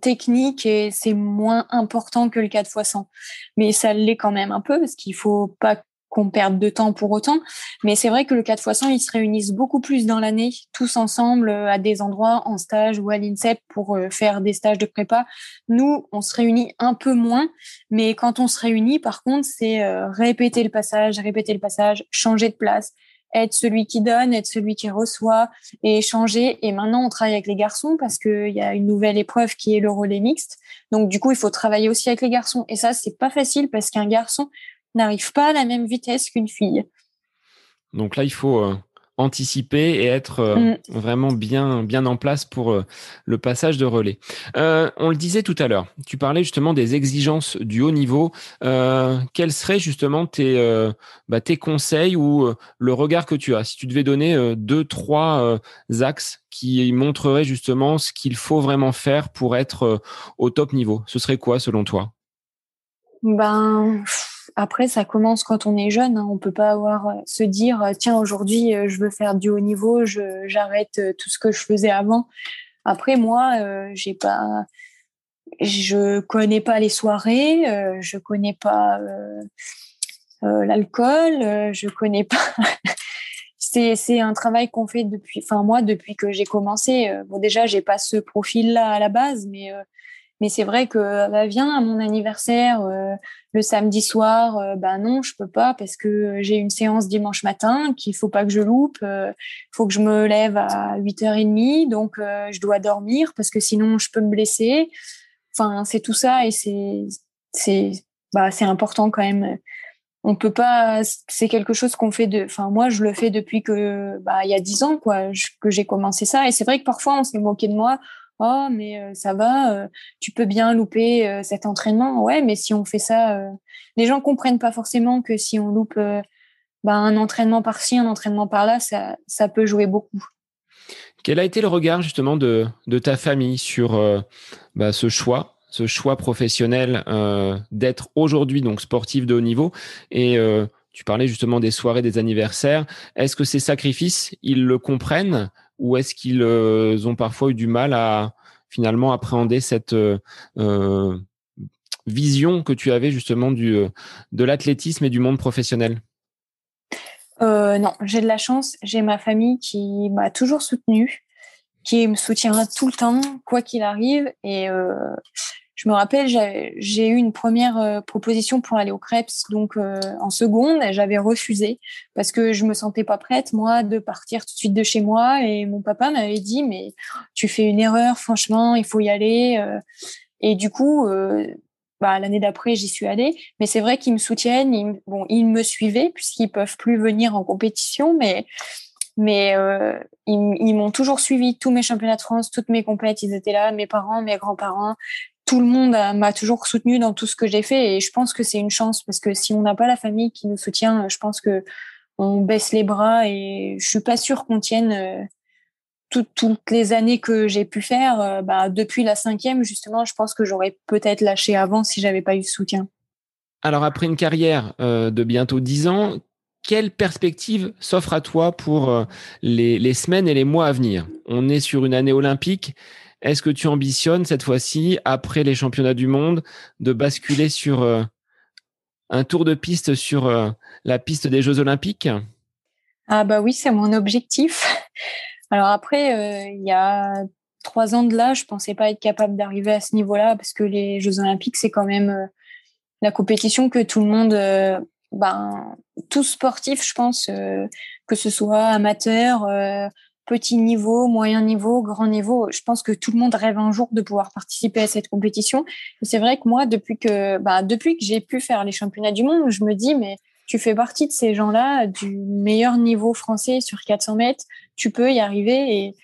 technique et c'est moins important que le 4 x 100. Mais ça l'est quand même un peu parce qu'il faut pas qu'on perde de temps pour autant. Mais c'est vrai que le 4 x 100, ils se réunissent beaucoup plus dans l'année, tous ensemble euh, à des endroits en stage ou à l'INSEP pour euh, faire des stages de prépa. Nous, on se réunit un peu moins, mais quand on se réunit, par contre, c'est répéter le passage, répéter le passage, changer de place, être celui qui donne, être celui qui reçoit et échanger. Et maintenant, on travaille avec les garçons parce qu'il y a une nouvelle épreuve qui est le relais mixte. Donc, du coup, il faut travailler aussi avec les garçons. Et ça, c'est pas facile parce qu'un garçon n'arrive pas à la même vitesse qu'une fille. Donc là, il faut euh, anticiper et être euh, mm. vraiment bien, bien en place pour euh, le passage de relais. Euh, on le disait tout à l'heure, tu parlais justement des exigences du haut niveau. quels seraient justement tes, bah, tes conseils ou le regard que tu as? Si tu devais donner deux, trois axes qui montreraient justement ce qu'il faut vraiment faire pour être au top niveau, ce serait quoi selon toi? Ben après, ça commence quand on est jeune. Hein. On peut pas avoir euh, se dire euh, tiens aujourd'hui euh, je veux faire du haut niveau, j'arrête tout ce que je faisais avant. Après moi, j'ai pas, je connais pas les soirées, je connais pas l'alcool, je connais pas. c'est c'est un travail qu'on fait depuis, enfin moi depuis que j'ai commencé. bon déjà j'ai pas ce profil là à la base, mais mais c'est vrai que bah, viens à mon anniversaire euh, le samedi soir, bah non, je peux pas parce que j'ai une séance dimanche matin qu'il faut pas que je loupe. Il euh, faut que je me lève à 8h30, donc je dois dormir parce que sinon je peux me blesser. Enfin, c'est tout ça et c'est bah important quand même. On peut pas. C'est quelque chose qu'on fait. Enfin, moi, je le fais depuis que bah il y a dix ans quoi que j'ai commencé ça et c'est vrai que parfois on s'est moqué de moi oh mais ça va, tu peux bien louper cet entraînement. Ouais, mais si on fait ça, les gens comprennent pas forcément que si on loupe bah, un entraînement par-ci, un entraînement par-là, ça, ça peut jouer beaucoup. Quel a été le regard justement de, de ta famille sur bah, ce choix, ce choix professionnel d'être aujourd'hui donc sportif de haut niveau? Et tu parlais justement des soirées, des anniversaires. Est-ce que ces sacrifices, ils le comprennent? Ou est-ce qu'ils euh, ont parfois eu du mal à finalement appréhender cette euh, euh, vision que tu avais justement du, de l'athlétisme et du monde professionnel? Non, j'ai de la chance. J'ai ma famille qui m'a toujours soutenue, qui me soutiendra tout le temps, quoi qu'il arrive. Et je me rappelle, j'ai eu une première euh, proposition pour aller au Krebs, donc euh, en seconde, j'avais refusé parce que je me sentais pas prête moi de partir tout de suite de chez moi et mon papa m'avait dit mais tu fais une erreur, franchement, il faut y aller. Euh. Et du coup, bah, l'année d'après, j'y suis allée. Mais c'est vrai qu'ils me soutiennent, ils, bon, ils me suivaient puisqu'ils peuvent plus venir en compétition, mais mais ils, ils m'ont toujours suivi tous mes championnats de France, toutes mes compètes, ils étaient là, mes parents, mes grands-parents, tout le monde m'a toujours soutenu dans tout ce que j'ai fait et je pense que c'est une chance parce que si on n'a pas la famille qui nous soutient, je pense que on baisse les bras et je suis pas sûre qu'on tienne euh, toutes les années que j'ai pu faire. Euh, bah, depuis la cinquième, justement, je pense que j'aurais peut-être lâché avant si j'avais pas eu de soutien. Alors après une carrière euh, de bientôt dix ans, quelle perspective s'offre à toi pour les semaines et les mois à venir? On est sur une année olympique. Est-ce que tu ambitionnes cette fois-ci, après les championnats du monde, de basculer sur euh, un tour de piste sur euh, la piste des Jeux olympiques? Ah bah oui, c'est mon objectif. Alors après, euh, il y a trois ans de là, je pensais pas être capable d'arriver à ce niveau-là parce que les Jeux olympiques, c'est quand même la compétition que tout le monde, ben, tous sportifs, je pense, que ce soit amateur, petit niveau, moyen niveau, grand niveau. Je pense que tout le monde rêve un jour de pouvoir participer à cette compétition. c'est vrai que moi, depuis que, bah, depuis que j'ai pu faire les championnats du monde, je me dis, mais tu fais partie de ces gens-là, du meilleur niveau français sur 400 mètres, tu peux y arriver. Et,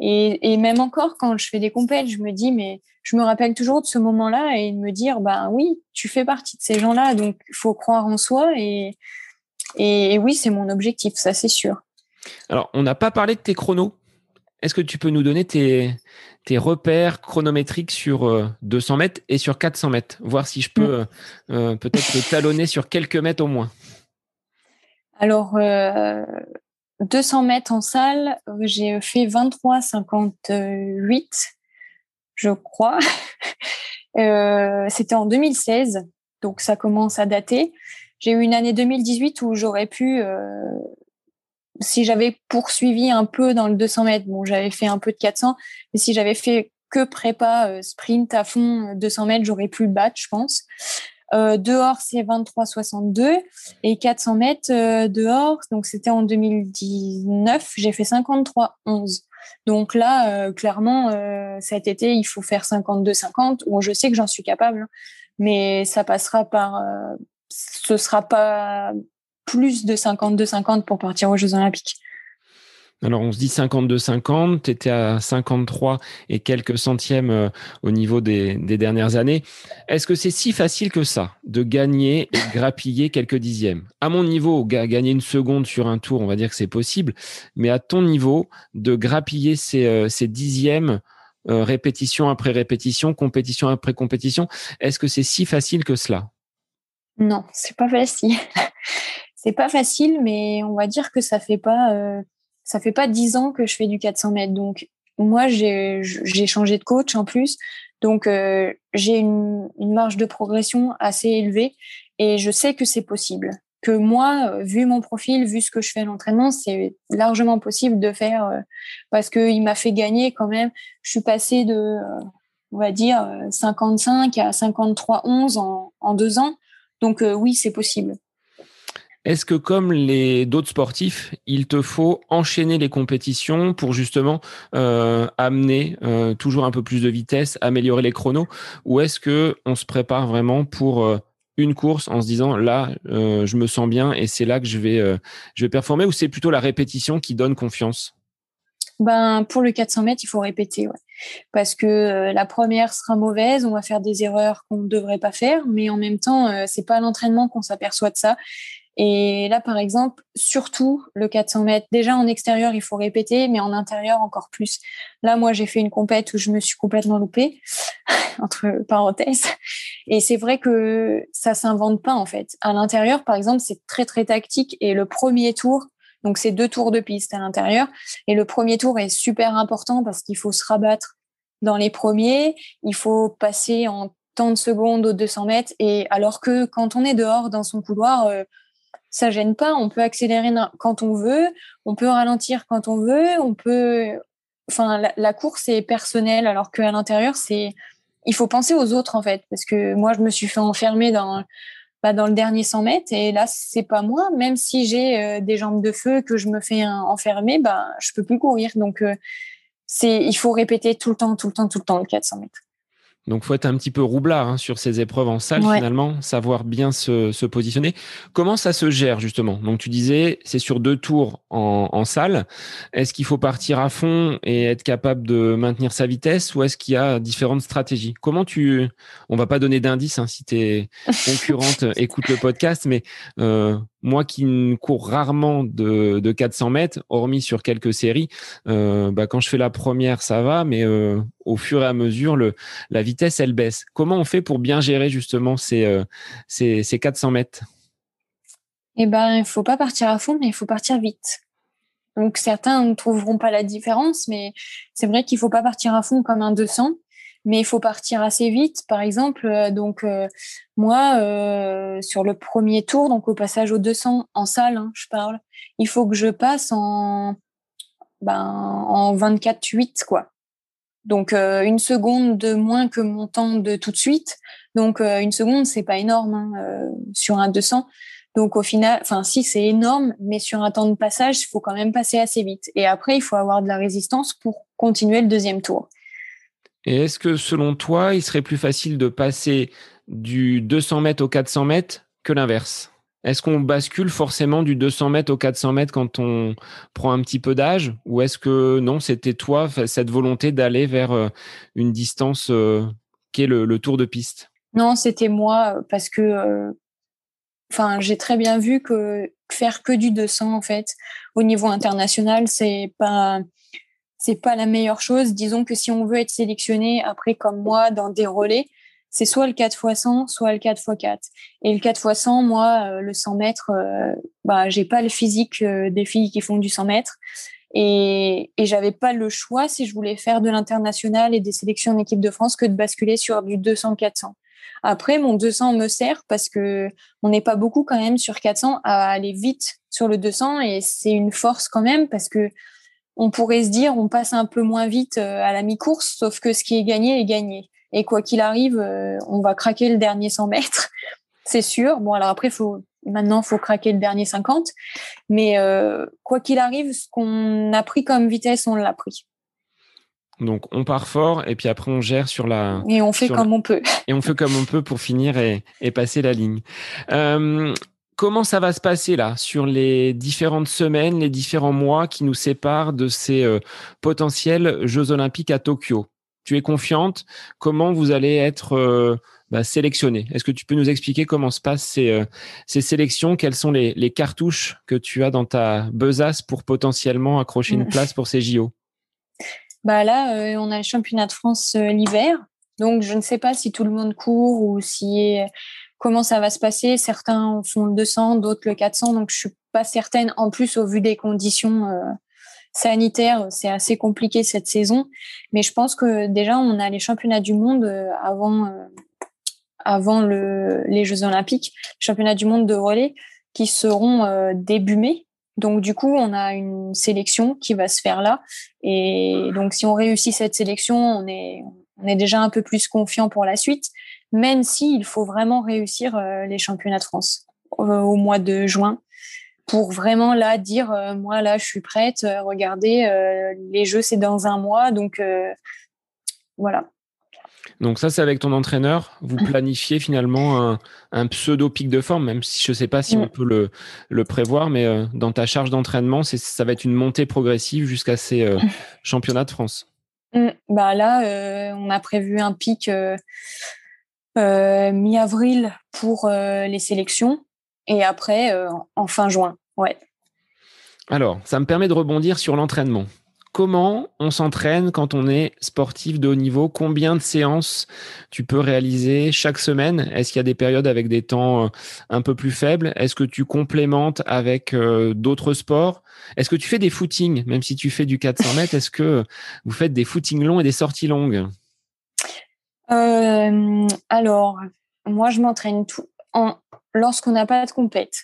et, et même encore, quand je fais des compètes, je me dis, mais je me rappelle toujours de ce moment-là et de me dire, bah oui, tu fais partie de ces gens-là, donc il faut croire en soi. Et, et oui, c'est mon objectif, ça c'est sûr. Alors, on n'a pas parlé de tes chronos. Est-ce que tu peux nous donner tes, repères chronométriques sur 200 euh, mètres et sur 400 mètres? Voir si je peux mm. euh, euh, peut-être te talonner sur quelques mètres au moins. Alors, 200 mètres en salle, j'ai fait 23,58, je crois. C'était en 2016, donc ça commence à dater. J'ai eu une année 2018 où j'aurais pu si j'avais poursuivi un peu dans le 200 mètres, bon, j'avais fait un peu de 400, mais si j'avais fait que prépa euh, sprint à fond 200 mètres, j'aurais pu le battre, je pense. Euh, dehors, c'est 23,62 et 400 mètres euh, dehors, donc c'était en 2019, j'ai fait 53,11. Donc là, clairement, cet été, il faut faire 52-50. Bon, je sais que j'en suis capable, hein, mais ça passera par. ce sera pas plus de 52-50 pour partir aux Jeux Olympiques. Alors, on se dit 52-50, tu étais à 53 et quelques centièmes euh, au niveau des, dernières années. Est-ce que c'est si facile que ça de gagner et grappiller quelques dixièmes? À mon niveau, gagner une seconde sur un tour, on va dire que c'est possible, mais à ton niveau, de grappiller ces, euh, dixièmes euh, répétition après répétition, compétition après compétition, est-ce que c'est si facile que cela? Non, c'est pas facile c'est pas facile, mais on va dire que ça fait pas euh, ça fait pas dix ans que je fais du 400 mètres. Donc moi j'ai changé de coach en plus, donc euh, j'ai une, marge de progression assez élevée et je sais que c'est possible. Que moi, vu mon profil, vu ce que je fais à l'entraînement, c'est largement possible de faire euh, parce qu'il m'a fait gagner quand même. Je suis passée de, on va dire, 55 à 53-11 en, en deux ans. Donc oui, c'est possible. Est-ce que comme les d'autres sportifs, il te faut enchaîner les compétitions pour justement euh, amener euh, toujours un peu plus de vitesse, améliorer les chronos, ou est-ce que on se prépare vraiment pour euh, une course en se disant là, je me sens bien et c'est là que je vais performer, ou c'est plutôt la répétition qui donne confiance? Ben pour le 400 mètres, il faut répéter, parce que la première sera mauvaise, on va faire des erreurs qu'on ne devrait pas faire, mais en même temps, c'est pas l'entraînement qu'on s'aperçoit de ça et là, par exemple, surtout le 400 mètres. Déjà en extérieur, il faut répéter, mais en intérieur encore plus. Là, moi, j'ai fait une compète où je me suis complètement loupée, entre parenthèses. Et c'est vrai que ça s'invente pas en fait. À l'intérieur, par exemple, c'est très très tactique. Et le premier tour, donc c'est deux tours de piste à l'intérieur, et le premier tour est super important parce qu'il faut se rabattre dans les premiers. Il faut passer en tant de secondes aux 200 mètres. Et alors que quand on est dehors dans son couloir, euh, ça gêne pas. On peut accélérer quand on veut, on peut ralentir quand on veut, on peut. Enfin, la, course est personnelle, alors qu'à l'intérieur, c'est il faut penser aux autres en fait, parce que moi, je me suis fait enfermer dans bah, dans le dernier 100 mètres et là, c'est pas moi. Même si j'ai euh, des jambes de feu que je me fais enfermer, bah, je peux plus courir. Donc, euh, c'est il faut répéter tout le temps, tout le temps, tout le temps le 400 mètres. Donc, faut être un petit peu roublard hein, sur ces épreuves en salle finalement, savoir bien se, positionner. Comment ça se gère justement? Donc, tu disais, c'est sur deux tours en, salle. Est-ce qu'il faut partir à fond et être capable de maintenir sa vitesse, ou est-ce qu'il y a différentes stratégies? Comment tu On va pas donner d'indices hein, si tes concurrentes écoutent le podcast, mais euh, moi qui ne cours rarement de, de 400 mètres, hormis sur quelques séries, euh, bah, quand je fais la première, ça va, mais euh, au fur et à mesure, la vitesse, elle baisse. Comment on fait pour bien gérer justement ces, euh, ces, ces 400 mètres? Eh ben, il faut pas partir à fond, mais il faut partir vite. Donc certains ne trouveront pas la différence, mais c'est vrai qu'il faut pas partir à fond comme un 200 mais il faut partir assez vite. Par exemple, euh, donc euh, moi euh, sur le premier tour, donc au passage au 200 en salle, hein, je parle, il faut que je passe en ben, en 24-8 quoi. Donc une seconde de moins que mon temps de tout de suite. Donc une seconde c'est pas énorme hein, sur un 200. Donc au final, enfin si c'est énorme, mais sur un temps de passage, il faut quand même passer assez vite. Et après, il faut avoir de la résistance pour continuer le deuxième tour. Et est-ce que selon toi, il serait plus facile de passer du 200 mètres au 400 mètres que l'inverse? Est-ce qu'on bascule forcément du 200 mètres au 400 mètres quand on prend un petit peu d'âge? Ou est-ce que non, c'était toi, cette volonté d'aller vers euh, une distance euh, qui est le, tour de piste? Non, c'était moi parce que euh, j'ai très bien vu que faire que du 200 en fait au niveau international, c'est pas c'est pas la meilleure chose. Disons que si on veut être sélectionné après comme moi dans des relais, c'est soit le 4 x 100, soit le 4 x 4. Et le 4 x 100, moi, euh, le 100 mètres, euh, bah, j'ai pas le physique euh, des filles qui font du 100 mètres. Et, et j'avais pas le choix si je voulais faire de l'international et des sélections en équipe de France que de basculer sur du 200-400. Après, mon 200 me sert parce que on n'est pas beaucoup quand même sur 400 à aller vite sur le 200 et c'est une force quand même parce que on pourrait se dire on passe un peu moins vite euh, à la mi-course, sauf que ce qui est gagné est gagné. Et quoi qu'il arrive, euh, on va craquer le dernier 100 mètres, c'est sûr. Bon, alors après, faut maintenant, faut craquer le dernier 50. Mais euh, quoi qu'il arrive, ce qu'on a pris comme vitesse, on l'a pris. Donc on part fort et puis après on gère sur la. Et on fait comme on peut. Et on fait comme on peut pour finir et, passer la ligne. Euh, comment ça va se passer là sur les différentes semaines, les différents mois qui nous séparent de ces euh, potentiels Jeux olympiques à Tokyo? Tu es confiante? Comment vous allez être euh, bah, sélectionné Est-ce que tu peux nous expliquer comment se passent ces, euh, ces sélections? Quelles sont les, les, cartouches que tu as dans ta besace pour potentiellement accrocher une place pour ces JO bah Là, on a le championnat de France l'hiver. Donc, je ne sais pas si tout le monde court ou si comment ça va se passer. Certains font le 200, d'autres le 400. Donc, je suis pas certaine. En plus, au vu des conditions euh, sanitaires, c'est assez compliqué cette saison. Mais je pense que déjà, on a les championnats du monde euh, avant, euh, avant le, les Jeux Olympiques, championnats du monde de relais qui seront début mai. Donc du coup, on a une sélection qui va se faire là. Et donc si on réussit cette sélection, on est, on est déjà un peu plus confiant pour la suite même s'il faut vraiment réussir euh, les championnats de France euh, au mois de juin pour vraiment là dire euh, moi là je suis prête regardez les jeux c'est dans un mois donc voilà donc ça, c'est avec ton entraîneur. Vous planifiez finalement un, pseudo pic de forme, même si je ne sais pas si on mm. peut le, prévoir, mais dans ta charge d'entraînement, ça va être une montée progressive jusqu'à ces championnats de France. Mm. Bah là, on a prévu un pic mi-avril pour euh, les sélections et après euh, en fin juin. Ouais. Alors, ça me permet de rebondir sur l'entraînement. Comment on s'entraîne quand on est sportif de haut niveau? Combien de séances tu peux réaliser chaque semaine? Est-ce qu'il y a des périodes avec des temps un peu plus faibles? Est-ce que tu complémentes avec d'autres sports? Est-ce que tu fais des footings? Même si tu fais du 400 mètres, est-ce que vous faites des footings longs et des sorties longues? Euh, alors, moi, je m'entraîne tout en lorsqu'on n'a pas de compète.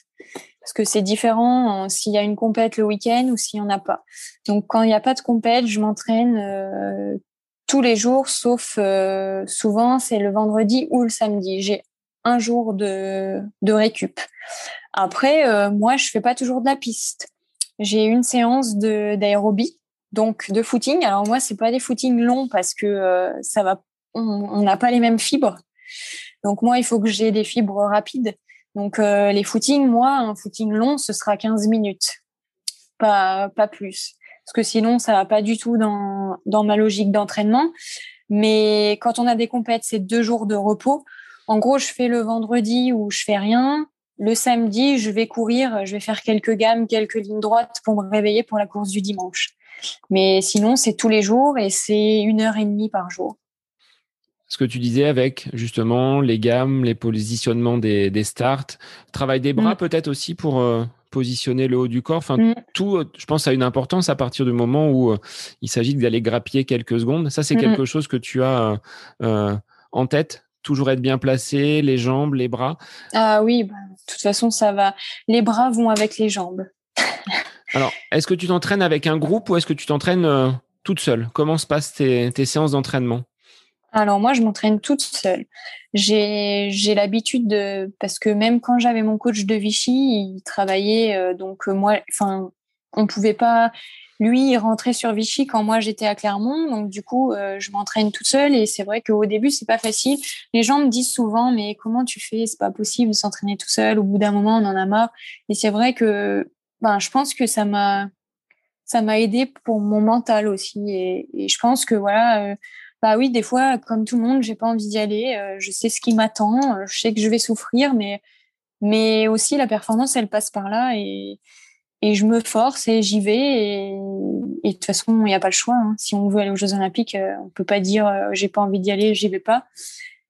parce que c'est différent s'il y a une compète le week-end ou s'il n'y en a pas. Donc quand il n'y a pas de compète, je m'entraîne euh, tous les jours, sauf euh, souvent c'est le vendredi ou le samedi. J'ai un jour de, de récup. Après, euh, moi, je fais pas toujours de la piste. J'ai une séance de d'aérobie, donc de footing. Alors moi, c'est pas des footings longs parce que ça va, on n'a pas les mêmes fibres. Donc moi, il faut que j'ai des fibres rapides. Donc euh, les footings, moi, un footing long, ce sera 15 minutes, pas pas plus, parce que sinon ça va pas du tout dans dans ma logique d'entraînement. Mais quand on a des compètes, c'est deux jours de repos. En gros, je fais le vendredi où je fais rien. Le samedi, je vais courir, je vais faire quelques gammes, quelques lignes droites pour me réveiller pour la course du dimanche. Mais sinon, c'est tous les jours et c'est une heure et demie par jour ce que tu disais avec justement les gammes, les positionnements des, des starts, travail des bras mm. peut-être aussi pour euh, positionner le haut du corps. Enfin, mm. tout, euh, je pense, a une importance à partir du moment où euh, il s'agit d'aller grappiller quelques secondes. Ça, c'est quelque chose que tu as en tête. Toujours être bien placé, les jambes, les bras. Ah oui, bah, de toute façon, ça va. Les bras vont avec les jambes. Alors, est-ce que tu t'entraînes avec un groupe ou est-ce que tu t'entraînes toute seule? Comment se passent tes, tes séances d'entraînement? Alors moi, je m'entraîne toute seule. J'ai l'habitude de parce que même quand j'avais mon coach de Vichy, il travaillait euh, donc euh, moi, enfin, on pouvait pas. Lui, il rentrait sur Vichy quand moi j'étais à Clermont, donc du coup, euh, je m'entraîne toute seule et c'est vrai qu'au début c'est pas facile. Les gens me disent souvent, mais comment tu fais? C'est pas possible de s'entraîner tout seul. Au bout d'un moment, on en a marre. Et c'est vrai que, ben, je pense que ça m'a ça m'a aidé pour mon mental aussi. Et je pense que voilà bah oui, des fois, comme tout le monde, j'ai pas envie d'y aller. Euh, je sais ce qui m'attend, euh, je sais que je vais souffrir, mais aussi la performance, elle passe par là et je me force et j'y vais et, de toute façon, il n'y a pas le choix. Hein. Si on veut aller aux Jeux Olympiques, euh, on peut pas dire j'ai pas envie d'y aller, j'y vais pas.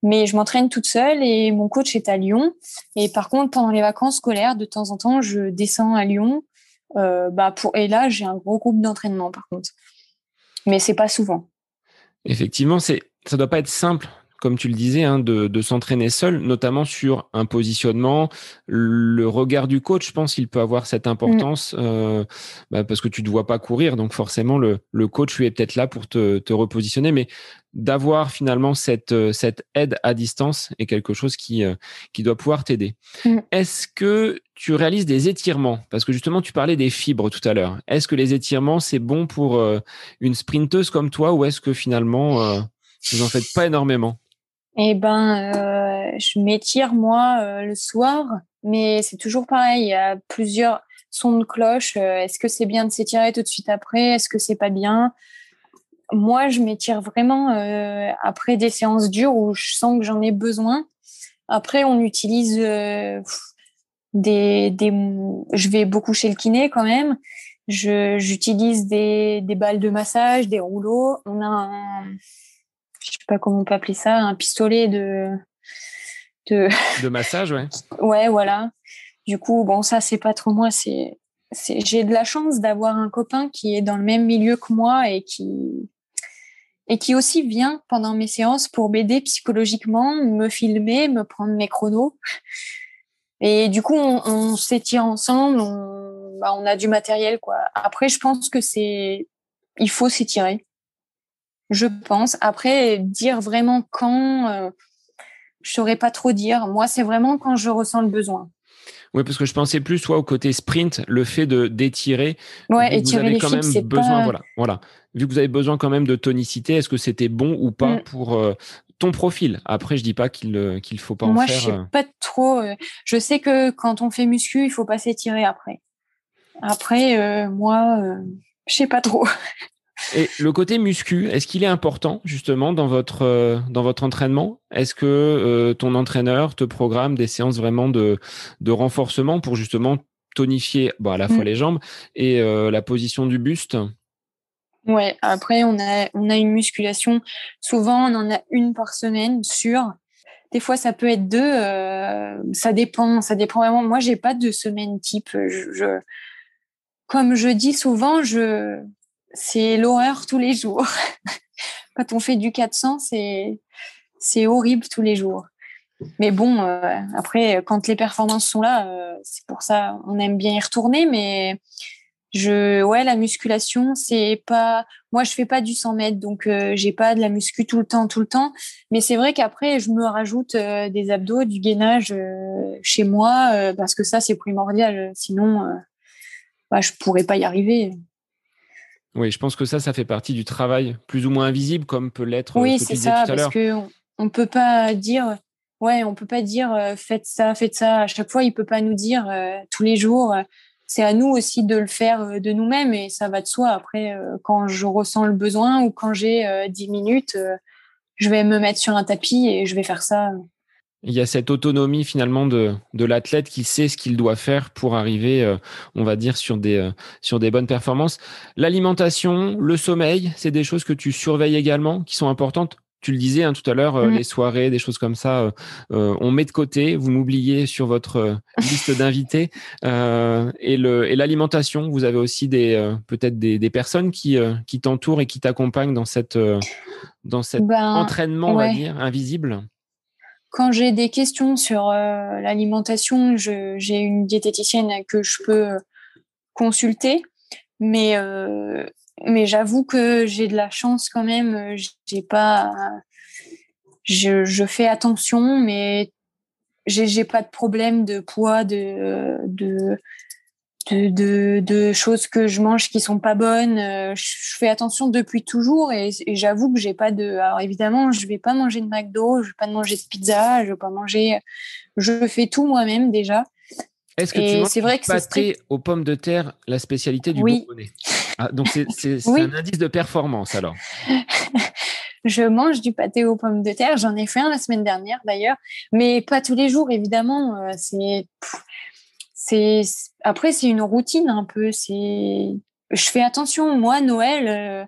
Mais je m'entraîne toute seule et mon coach est à Lyon. Et par contre, pendant les vacances scolaires, de temps en temps, je descends à Lyon. bah pour et là, j'ai un gros groupe d'entraînement par contre, mais c'est pas souvent. Effectivement, c'est ça doit pas être simple comme tu le disais, hein, de, de s'entraîner seul, notamment sur un positionnement. Le regard du coach, je pense qu'il peut avoir cette importance euh, bah, parce que tu ne te vois pas courir, donc forcément le, le coach lui est peut-être là pour te, te repositionner, mais d'avoir finalement cette, cette aide à distance est quelque chose qui, euh, qui doit pouvoir t'aider. Mm. Est-ce que tu réalises des étirements? Parce que justement, tu parlais des fibres tout à l'heure. Est-ce que les étirements, c'est bon pour euh, une sprinteuse comme toi ou est-ce que finalement, euh, vous n'en faites pas énormément? Eh ben, euh, je m'étire moi euh, le soir, mais c'est toujours pareil. Il y a plusieurs sons de cloche. Euh, est-ce que c'est bien de s'étirer tout de suite après Est-ce que c'est pas bien? Moi, je m'étire vraiment après des séances dures où je sens que j'en ai besoin. Après, on utilise des, des. Je vais beaucoup chez le kiné quand même. j'utilise des, des balles de massage, des rouleaux. On a un je sais pas comment on peut appeler ça, un pistolet de de, de massage, ouais. ouais, voilà. Du coup, bon, ça c'est pas trop moi. C'est, c'est, j'ai de la chance d'avoir un copain qui est dans le même milieu que moi et qui et qui aussi vient pendant mes séances pour m'aider psychologiquement, me filmer, me prendre mes chronos. Et du coup, on, on s'étire ensemble, on, bah, on a du matériel, quoi. Après, je pense que c'est, il faut s'étirer je pense. Après, dire vraiment quand, euh, je saurais pas trop dire. Moi, c'est vraiment quand je ressens le besoin. Oui, parce que je pensais plus soit au côté sprint, le fait de d'étirer. Ouais, étirer vous avez quand même besoin, voilà, voilà. Vu que vous avez besoin quand même de tonicité, est-ce que c'était bon ou pas mm. pour euh, ton profil? Après, je dis pas qu'il euh, qu'il faut pas en faire. Moi, je sais pas trop. je sais que quand on fait muscu, il faut pas s'étirer après. Après, moi, je sais pas trop. Et le côté muscu, est-ce qu'il est important justement dans votre euh, dans votre entraînement? Est-ce que euh, ton entraîneur te programme des séances vraiment de de renforcement pour justement tonifier bon, à la fois mm. les jambes et euh, la position du buste? Ouais, après on a on a une musculation. Souvent on en a une par semaine sur. Des fois ça peut être deux. ça dépend, ça dépend vraiment. Moi j'ai pas de semaine type. je, comme je dis souvent, je c'est l'horreur tous les jours. Quand on fait du 400, c'est c'est horrible tous les jours. Mais bon, après, quand les performances sont là, c'est pour ça, on aime bien y retourner. Mais je, ouais, la musculation, c'est pas, moi, je fais pas du 100 mètres, donc euh, j'ai pas de la muscu tout le temps, tout le temps. Mais c'est vrai qu'après, je me rajoute euh, des abdos, du gainage euh, chez moi, parce que ça, c'est primordial. Sinon, bah, je pourrais pas y arriver. Oui, je pense que ça, ça fait partie du travail plus ou moins invisible, comme peut l'être. Oui, c'est ça, parce que on, peut pas dire, ouais, on peut pas dire faites ça, faites ça. À chaque fois, il peut pas nous dire tous les jours c'est à nous aussi de le faire euh, de nous-mêmes et ça va de soi. Après, euh, quand je ressens le besoin ou quand j'ai 10 euh, minutes, je vais me mettre sur un tapis et je vais faire ça. Il y a cette autonomie finalement de, de l'athlète qui sait ce qu'il doit faire pour arriver, on va dire, sur des, sur des bonnes performances. L'alimentation, le sommeil, c'est des choses que tu surveilles également, qui sont importantes tu le disais hein, tout à l'heure, euh, mmh. les soirées, des choses comme ça, euh, euh, on met de côté. Vous m'oubliez sur votre liste d'invités. et l'alimentation, vous avez aussi des peut-être des, personnes qui, qui t'entourent et qui t'accompagnent dans cette dans cet ben, entraînement, on va dire, invisible. Quand j'ai des questions sur l'alimentation, j'ai une diététicienne que je peux consulter, mais mais j'avoue que j'ai de la chance quand même. Pas, je, je, fais attention, mais j'ai pas de problème de poids, de, de, de, de, choses que je mange qui sont pas bonnes. Je fais attention depuis toujours et, j'avoue que j'ai pas de. Alors évidemment, je vais pas manger de McDo, je vais pas manger de pizza, je vais pas manger. Je fais tout moi-même déjà. Est-ce que tu manges vrai que pâté aux pommes de terre, la spécialité du oui. Ah, donc c'est un indice de performance alors. je mange du pâté aux pommes de terre. J'en ai fait un la semaine dernière d'ailleurs, mais pas tous les jours évidemment. Euh, après c'est une routine un peu. C'est je fais attention moi Noël. Euh,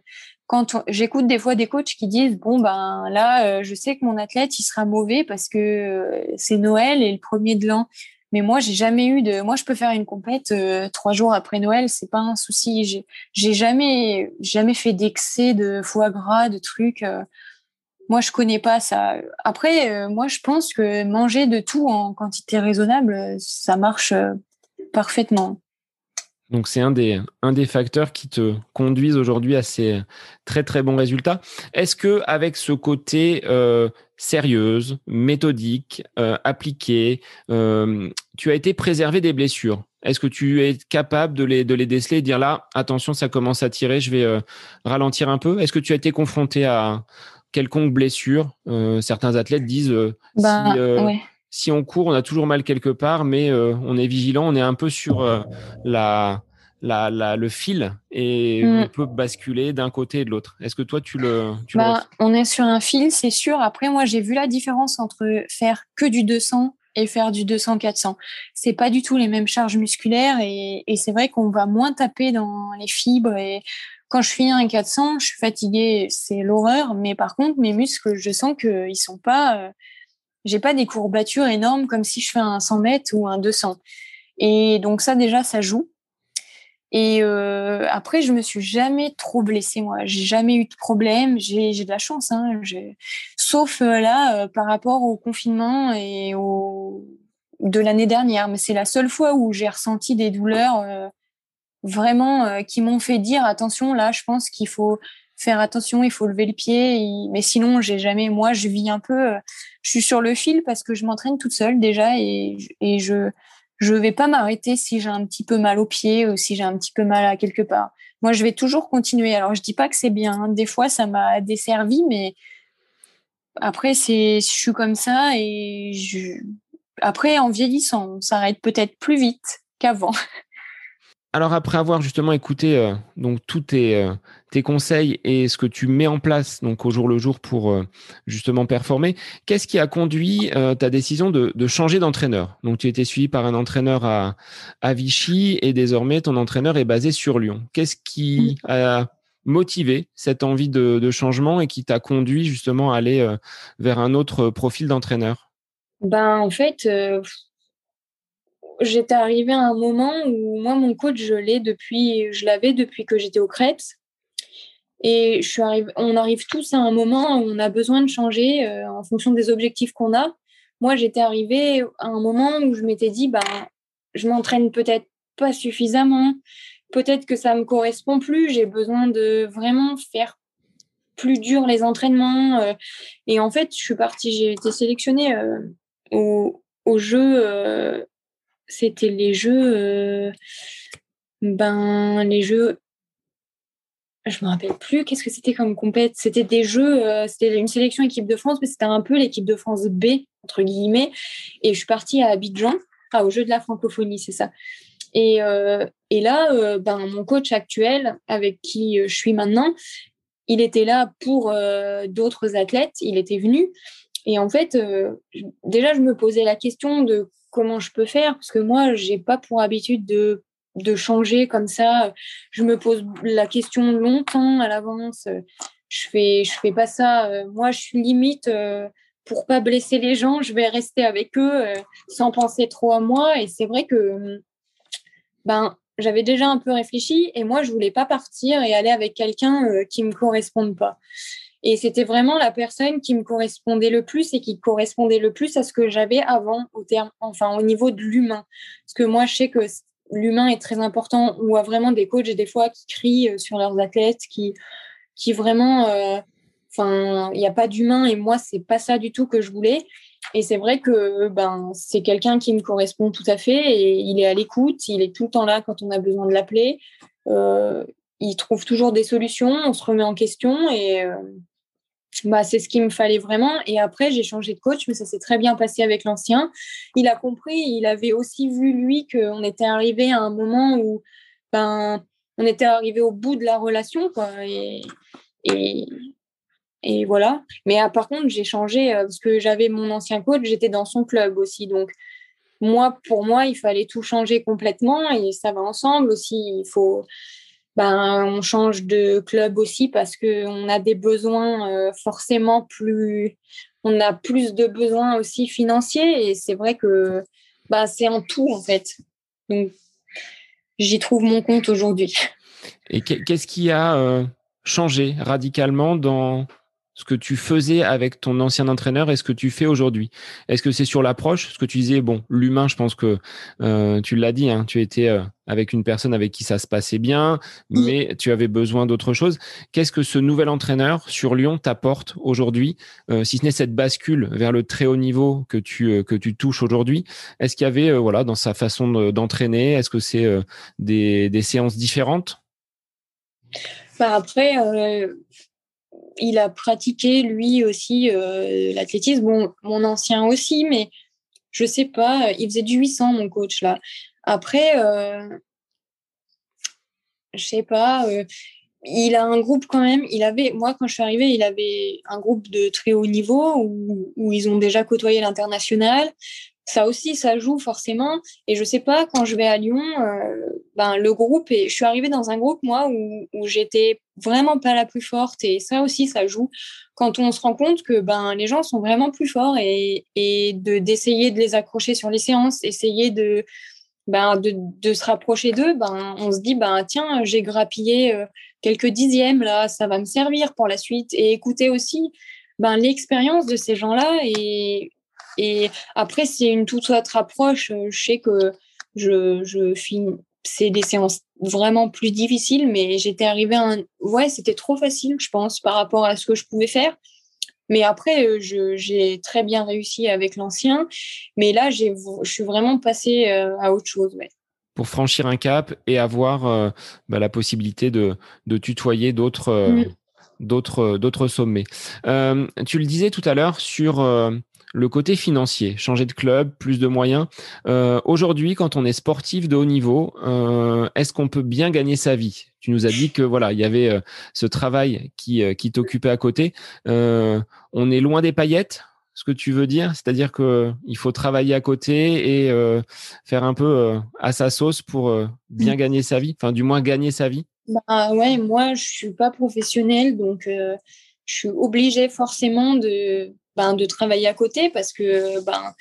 quand j'écoute des fois des coachs qui disent bon ben là euh, je sais que mon athlète il sera mauvais parce que c'est Noël et le premier de l'an mais moi, j'ai jamais eu de. Moi, je peux faire une compète euh, trois jours après Noël, c'est pas un souci. J'ai, jamais, jamais fait d'excès de foie gras, de trucs. Euh. moi, je connais pas ça. Après, euh, moi, je pense que manger de tout en quantité raisonnable, ça marche parfaitement. Donc c'est un des, un des facteurs qui te conduisent aujourd'hui à ces très très bons résultats. Est-ce que avec ce côté euh, sérieuse, méthodique, euh, appliquée, euh, tu as été préservé des blessures? Est-ce que tu es capable de les, de les déceler et dire là, attention, ça commence à tirer, je vais ralentir un peu? Est-ce que tu as été confronté à quelconque blessure? Certains athlètes disent bah, si on court, on a toujours mal quelque part, mais euh, on est vigilant, on est un peu sur euh, la, la, le fil et mm. on peut basculer d'un côté et de l'autre. Est-ce que toi, tu le... Tu bah, on est sur un fil, c'est sûr. Après, moi, j'ai vu la différence entre faire que du 200 et faire du 200-400. C'est pas du tout les mêmes charges musculaires et, et c'est vrai qu'on va moins taper dans les fibres et quand je finis un 400, je suis fatiguée, c'est l'horreur, mais par contre, mes muscles, je sens qu'ils sont pas... J'ai pas des courbatures énormes comme si je fais un 100 mètres ou un 200. Et donc ça déjà, ça joue. Et euh, après, je me suis jamais trop blessée moi. J'ai jamais eu de problème. J'ai de la chance, hein. sauf euh, là euh, par rapport au confinement et au de l'année dernière. Mais c'est la seule fois où j'ai ressenti des douleurs vraiment qui m'ont fait dire attention là. Je pense qu'il faut faire attention, il faut lever le pied. Mais sinon, j'ai jamais. Moi, je vis un peu. Je suis sur le fil parce que je m'entraîne toute seule déjà et, je je vais pas m'arrêter si j'ai un petit peu mal au pied ou si j'ai un petit peu mal à quelque part. Moi, je vais toujours continuer. Alors, je dis pas que c'est bien. Hein. Des fois, ça m'a desservi, mais après, c'est, je suis comme ça et après, en vieillissant, on s'arrête peut-être plus vite qu'avant. Alors après avoir justement écouté euh, donc tous tes, euh, tes, conseils et ce que tu mets en place donc au jour le jour pour euh, justement performer, qu'est-ce qui a conduit ta décision de, de changer d'entraîneur? Donc tu étais suivi par un entraîneur à, à Vichy et désormais ton entraîneur est basé sur Lyon. Qu'est-ce qui a motivé cette envie de, de changement et qui t'a conduit justement à aller vers un autre profil d'entraîneur? Ben en fait j'étais arrivée à un moment où moi, mon coach, je l'ai depuis, je l'avais depuis que j'étais au Crêpes. Et je suis arrivée, on arrive tous à un moment où on a besoin de changer euh, en fonction des objectifs qu'on a. moi, j'étais arrivée à un moment où je m'étais dit, ben, je m'entraîne peut-être pas suffisamment, peut-être que ça me correspond plus, j'ai besoin de vraiment faire plus dur les entraînements. Euh, et en fait, je suis partie, j'ai été sélectionnée euh, au, au, jeu, euh, c'était les jeux, ben, les jeux je me rappelle plus qu'est-ce que c'était comme compète. C'était des jeux, c'était une sélection équipe de France, mais c'était un peu l'équipe de France B entre guillemets. Et je suis partie à Abidjan, ah, au jeu de la francophonie, c'est ça. Et, et là, ben mon coach actuel, avec qui je suis maintenant, il était là pour euh, d'autres athlètes, il était venu. Et en fait, euh, déjà, je me posais la question de comment je peux faire, parce que moi, j'ai pas pour habitude de, de changer comme ça. Je me pose la question longtemps à l'avance. Je fais, je fais pas ça. Moi, je suis limite pour pas blesser les gens. Je vais rester avec eux sans penser trop à moi. Et c'est vrai que, ben, j'avais déjà un peu réfléchi et moi, je voulais pas partir et aller avec quelqu'un euh, qui me corresponde pas. Et c'était vraiment la personne qui me correspondait le plus et qui correspondait le plus à ce que j'avais avant au terme, enfin au niveau de l'humain. Parce que moi, je sais que l'humain est très important. On voit vraiment des coachs des fois qui crient euh, sur leurs athlètes, qui, qui vraiment, euh, enfin, il n'y a pas d'humain et moi, c'est pas ça du tout que je voulais. Et c'est vrai que ben, c'est quelqu'un qui me correspond tout à fait et il est à l'écoute, il est tout le temps là quand on a besoin de l'appeler. Euh, il trouve toujours des solutions, on se remet en question et bah, c'est ce qu'il me fallait vraiment. Et après, j'ai changé de coach, mais ça s'est très bien passé avec l'ancien. Il a compris, il avait aussi vu, lui, qu'on était arrivé à un moment où ben, on était arrivé au bout de la relation. Quoi, et, et voilà. Mais ah, par contre, j'ai changé euh, parce que j'avais mon ancien coach, j'étais dans son club aussi. Donc, moi, pour moi, il fallait tout changer complètement et ça va ensemble aussi. Il faut, ben, on change de club aussi parce qu'on a des besoins euh, forcément plus, on a plus de besoins aussi financiers et c'est vrai que ben, c'est en tout en fait. Donc, j'y trouve mon compte aujourd'hui. Et qu'est-ce qui a euh, changé radicalement dans ce que tu faisais avec ton ancien entraîneur et ce que tu fais aujourd'hui. Est-ce que c'est sur l'approche? Ce que tu disais, bon, l'humain, je pense que euh, tu l'as dit, hein, tu étais euh, avec une personne avec qui ça se passait bien, mais tu avais besoin d'autre chose. Qu'est-ce que ce nouvel entraîneur sur Lyon t'apporte aujourd'hui, euh, si ce n'est cette bascule vers le très haut niveau que tu, que tu touches aujourd'hui? Est-ce qu'il y avait, voilà, dans sa façon d'entraîner, est-ce que c'est des, des séances différentes? Bah après, il a pratiqué lui aussi euh, l'athlétisme. Bon, mon ancien aussi, mais je sais pas. Il faisait du 800, mon coach là. Après, euh, je sais pas. Euh, il a un groupe quand même. Il avait, moi, quand je suis arrivée, il avait un groupe de très haut niveau où, où ils ont déjà côtoyé l'international ça aussi, ça joue forcément. Et je sais pas, quand je vais à Lyon, euh, ben, le groupe, et je suis arrivée dans un groupe, moi, où, où j'étais vraiment pas la plus forte. Et ça aussi, ça joue. Quand on se rend compte que ben, les gens sont vraiment plus forts et, et de, d'essayer de les accrocher sur les séances, essayer de, ben, de, de se rapprocher d'eux, ben, on se dit, ben, tiens, j'ai grappillé euh, quelques dixièmes, là, ça va me servir pour la suite. Et écouter aussi ben, l'expérience de ces gens-là et et après, c'est une toute autre approche. Euh, je sais que je, je finis, c'est des séances vraiment plus difficiles, mais j'étais arrivée à un. Ouais, c'était trop facile, je pense, par rapport à ce que je pouvais faire. Mais après, euh, j'ai très bien réussi avec l'ancien. Mais là, je suis vraiment passée euh, à autre chose. Ouais. Pour franchir un cap et avoir bah, la possibilité de, de tutoyer d'autres. Mm. D'autres d'autres sommets. tu le disais tout à l'heure sur le côté financier, changer de club, plus de moyens. Euh, aujourd'hui, quand on est sportif de haut niveau, euh, est-ce qu'on peut bien gagner sa vie? Tu nous as dit que voilà, il y avait euh, ce travail qui, qui t'occupait à côté. on est loin des paillettes ce que tu veux dire, c'est-à-dire que il faut travailler à côté et faire un peu à sa sauce pour bien mmh. gagner sa vie, enfin du moins gagner sa vie? Bah ouais, moi je suis pas professionnelle, donc je suis obligée forcément de ben, de travailler à côté parce que ben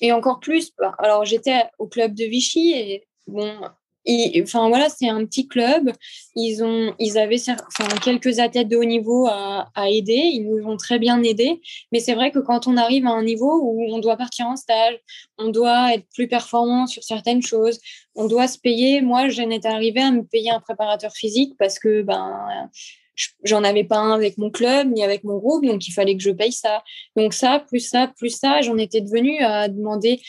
et encore plus ben, alors j'étais au club de Vichy et bon enfin voilà, c'est un petit club. Ils ont, ils avaient enfin, quelques athlètes de haut niveau à, à, aider. Ils nous ont très bien aidés. Mais c'est vrai que quand on arrive à un niveau où on doit partir en stage, on doit être plus performant sur certaines choses, on doit se payer. Moi, j'en étais arrivée à me payer un préparateur physique parce que ben j'en avais pas un avec mon club ni avec mon groupe, donc il fallait que je paye ça. Donc ça, plus ça, plus ça, j'en étais devenue à demander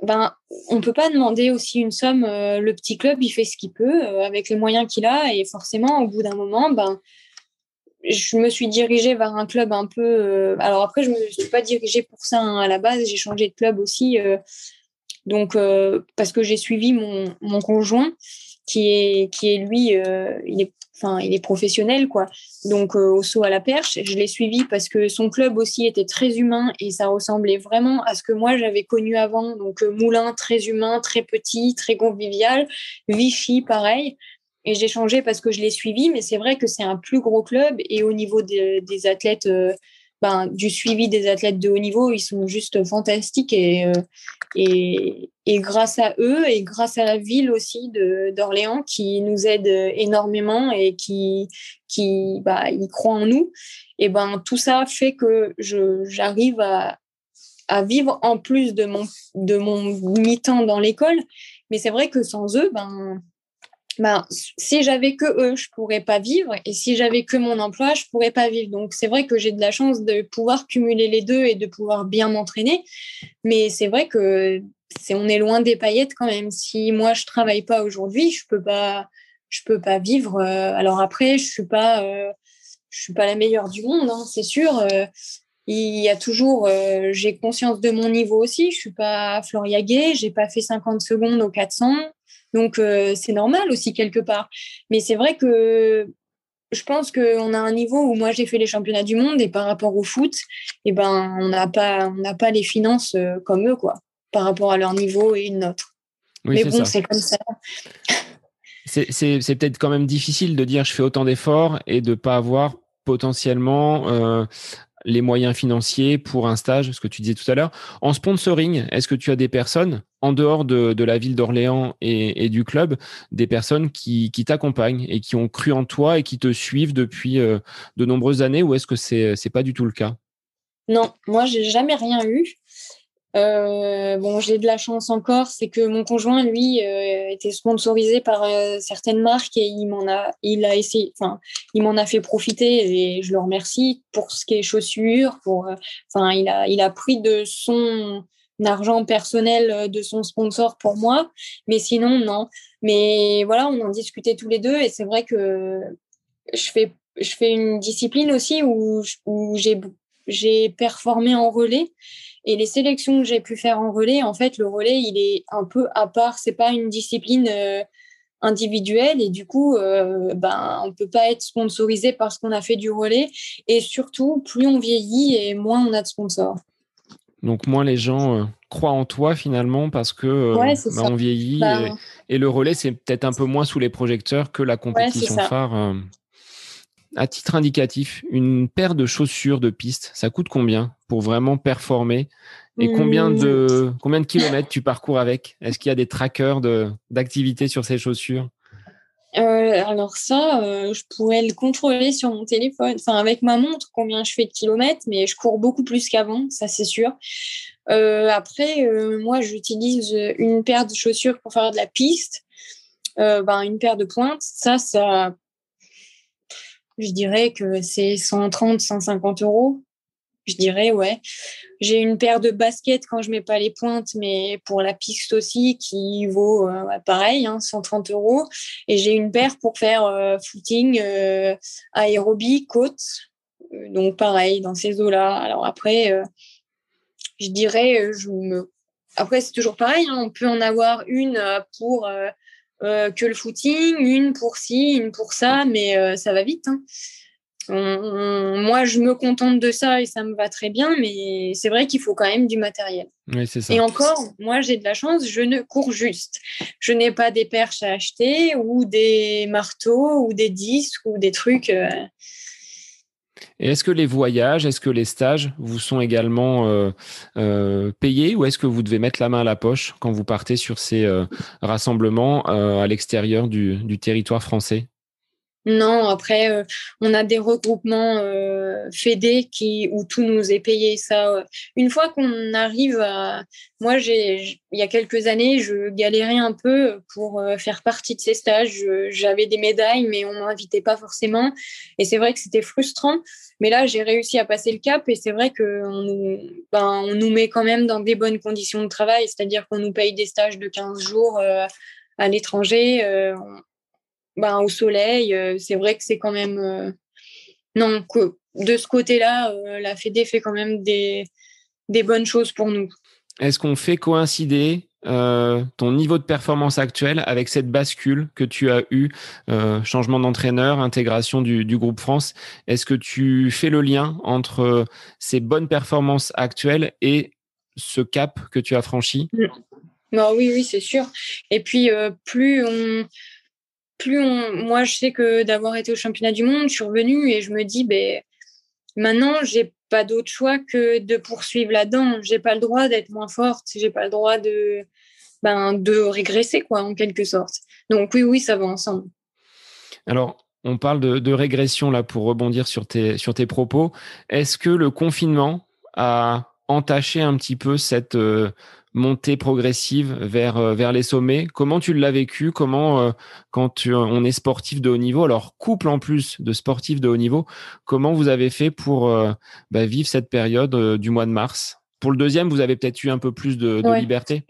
ben, on peut pas demander aussi une somme. Euh, le petit club, il fait ce qu'il peut euh, avec les moyens qu'il a, et forcément, au bout d'un moment, ben, je me suis dirigée vers un club un peu. Euh, alors après, je me suis pas dirigée pour ça hein, à la base. J'ai changé de club aussi, donc parce que j'ai suivi mon, mon, conjoint qui est qui est lui, il est enfin, il est professionnel, quoi. Donc, euh, au saut à la perche, je l'ai suivi parce que son club aussi était très humain et ça ressemblait vraiment à ce que moi j'avais connu avant. Donc, euh, Moulin, très humain, très petit, très convivial. Vichy, pareil. Et j'ai changé parce que je l'ai suivi, mais c'est vrai que c'est un plus gros club et au niveau des athlètes, euh, ben, du suivi des athlètes de haut niveau, ils sont juste fantastiques et, euh, et, et, grâce à eux et grâce à la ville aussi d'Orléans qui nous aide énormément et qui, qui bah, ils croient en nous, et ben tout ça fait que j'arrive à, à vivre en plus de mon, de mon mi-temps dans l'école. Mais c'est vrai que sans eux, ben, ben, si j'avais que eux, je pourrais pas vivre. Et si j'avais que mon emploi, je pourrais pas vivre. Donc, c'est vrai que j'ai de la chance de pouvoir cumuler les deux et de pouvoir bien m'entraîner. Mais c'est vrai que c'est, on est loin des paillettes quand même. Si moi, je travaille pas aujourd'hui, je peux pas, je peux pas vivre. Euh, alors après, je suis pas, euh, je suis pas la meilleure du monde, hein, c'est sûr. Euh, il y a toujours, j'ai conscience de mon niveau aussi. Je suis pas Floria Gay, j'ai pas fait 50 secondes au 400. Donc, euh, c'est normal aussi quelque part. Mais c'est vrai que je pense qu'on a un niveau où moi j'ai fait les championnats du monde et par rapport au foot, eh ben, on n'a pas, on pas les finances euh, comme eux, quoi, par rapport à leur niveau et notre. Mais bon, c'est comme ça. C'est peut-être quand même difficile de dire je fais autant d'efforts et de ne pas avoir potentiellement euh, les moyens financiers pour un stage, ce que tu disais tout à l'heure. En sponsoring, est-ce que tu as des personnes, en dehors de, la ville d'Orléans et, du club, des personnes qui, t'accompagnent et qui ont cru en toi et qui te suivent depuis euh, de nombreuses années ou est-ce que c'est n'est pas du tout le cas? Non, moi, j'ai jamais rien eu. Euh, bon, j'ai de la chance encore, c'est que mon conjoint, lui, euh, était sponsorisé par euh, certaines marques et il m'en a, il a essayé, enfin, il m'en a fait profiter et je le remercie pour ce qui est chaussures, pour, enfin, il a, il a pris de son argent personnel de son sponsor pour moi, mais sinon non. Mais voilà, on en discutait tous les deux et c'est vrai que je fais, je fais une discipline aussi où, où j'ai, j'ai performé en relais et les sélections que j'ai pu faire en relais, en fait, le relais, il est un peu à part. C'est pas une discipline euh, individuelle et du coup, euh, ben, on peut pas être sponsorisé parce qu'on a fait du relais. Et surtout, plus on vieillit et moins on a de sponsors. Donc moins les gens euh, croient en toi finalement parce que ben, on vieillit ben et, le relais c'est peut-être un peu moins sous les projecteurs que la compétition phare. À titre indicatif, une paire de chaussures de piste, ça coûte combien pour vraiment performer Et combien de, combien de kilomètres tu parcours avec? Est-ce qu'il y a des trackers d'activité sur ces chaussures? Euh, alors ça, euh, je pourrais le contrôler sur mon téléphone, enfin avec ma montre, combien je fais de kilomètres, mais je cours beaucoup plus qu'avant, ça c'est sûr. Euh, après, moi, j'utilise une paire de chaussures pour faire de la piste, ben, une paire de pointes. Ça, ça je dirais que c'est 130, 150 euros. Je dirais, ouais. J'ai une paire de baskets quand je mets pas les pointes, mais pour la piste aussi, qui vaut euh, pareil, 130 hein, euros. Et j'ai une paire pour faire euh, footing, euh, aérobie, côte. Donc pareil, dans ces eaux-là. Alors après, je dirais, je me... après c'est toujours pareil, hein. on peut en avoir une pour euh, que le footing, une pour ci, une pour ça, mais euh, ça va vite. Hein. moi, je me contente de ça et ça me va très bien, mais c'est vrai qu'il faut quand même du matériel. Et encore, moi, j'ai de la chance, je ne cours juste. Je n'ai pas des perches à acheter ou des marteaux ou des disques ou des trucs. Euh. Et est-ce que les voyages, est-ce que les stages vous sont également euh, euh, payés ou est-ce que vous devez mettre la main à la poche quand vous partez sur ces euh, rassemblements à l'extérieur du, territoire français? Non, après, euh, on a des regroupements euh, fédés qui, où tout nous est payé. Ça, euh, une fois qu'on arrive à. Moi, j'ai, il y a quelques années, je galérais un peu pour euh, faire partie de ces stages. J'avais des médailles, mais on m'invitait pas forcément. Et c'est vrai que c'était frustrant. Mais là, j'ai réussi à passer le cap et c'est vrai qu'on nous, ben, on nous met quand même dans des bonnes conditions de travail. C'est-à-dire qu'on nous paye des stages de 15 jours à l'étranger ben, au soleil. Euh, c'est vrai que c'est quand même. Euh, non, de ce côté-là, euh, la Fédé fait quand même des, des bonnes choses pour nous. Est-ce qu'on fait coïncider ton niveau de performance actuel avec cette bascule que tu as eue, changement d'entraîneur, intégration du, du, groupe France? Est-ce que tu fais le lien entre ces bonnes performances actuelles et ce cap que tu as franchi? Non, Oui, oui, c'est sûr. Et puis, plus on moi, je sais que d'avoir été au championnat du monde, je suis revenue et je me dis, ben, maintenant, j'ai pas d'autre choix que de poursuivre là-dedans. J'ai pas le droit d'être moins forte. J'ai pas le droit de, ben, régresser, en quelque sorte. Donc oui, oui, ça va ensemble. Alors, on parle de, régression là pour rebondir sur tes, sur tes propos. Est-ce que le confinement a entaché un petit peu cette euh, montée progressive vers, euh, vers les sommets. Comment tu l'as vécu? Comment, euh, quand on est sportif de haut niveau, alors couple en plus de sportifs de haut niveau, comment vous avez fait pour euh, bah, vivre cette période du mois de mars? Pour le deuxième, vous avez peut-être eu un peu plus de, liberté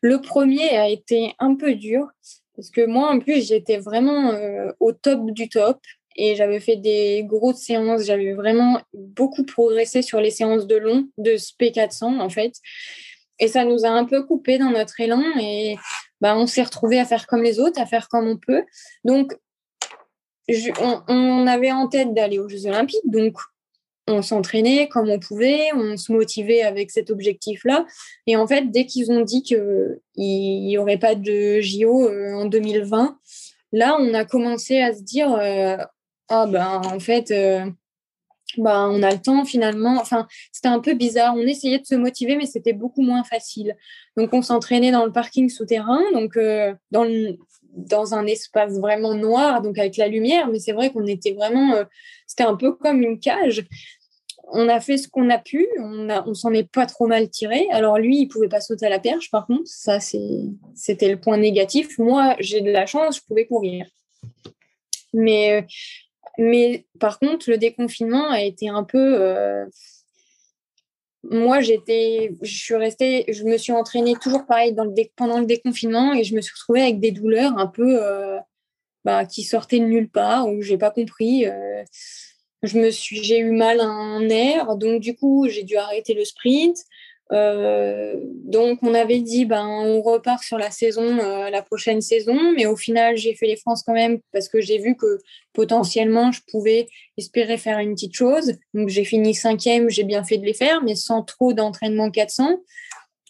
Le premier a été un peu dur parce que moi, en plus, j'étais vraiment au top du top et j'avais fait des grosses séances. J'avais vraiment beaucoup progressé sur les séances de long, de SP400 en fait. Et ça nous a un peu coupé dans notre élan et bah, on s'est retrouvé à faire comme les autres, à faire comme on peut. Donc, on, avait en tête d'aller aux Jeux Olympiques, donc on s'entraînait comme on pouvait, on se motivait avec cet objectif-là. Et en fait, dès qu'ils ont dit qu'il n'y aurait pas de JO euh, en 2020, là, on a commencé à se dire, euh, ah ben en fait, euh, bah, on a le temps finalement. Enfin, c'était un peu bizarre. On essayait de se motiver, mais c'était beaucoup moins facile. Donc, on s'entraînait dans le parking souterrain, donc euh, dans, dans un espace vraiment noir, donc avec la lumière. Mais c'est vrai qu'on était vraiment. Euh, c'était un peu comme une cage. On a fait ce qu'on a pu. On, a, on s'en est pas trop mal tiré. Alors, lui, il pouvait pas sauter à la perche, par contre. Ça, c'était le point négatif. Moi, j'ai de la chance, je pouvais courir. Mais euh, mais par contre, le déconfinement a été un peu. Euh, moi, j'étais, je suis restée, je me suis entraînée toujours pareil dans le pendant le déconfinement et je me suis retrouvée avec des douleurs un peu euh, bah, qui sortaient de nulle part ou j'ai pas compris. Euh, je me suis, j'ai eu mal à un nerf, donc du coup, j'ai dû arrêter le sprint. Euh, donc on avait dit ben on repart sur la saison euh, la prochaine saison. Mais au final j'ai fait les France quand même parce que j'ai vu que potentiellement je pouvais espérer faire une petite chose. Donc j'ai fini cinquième j'ai bien fait de les faire mais sans trop d'entraînement 400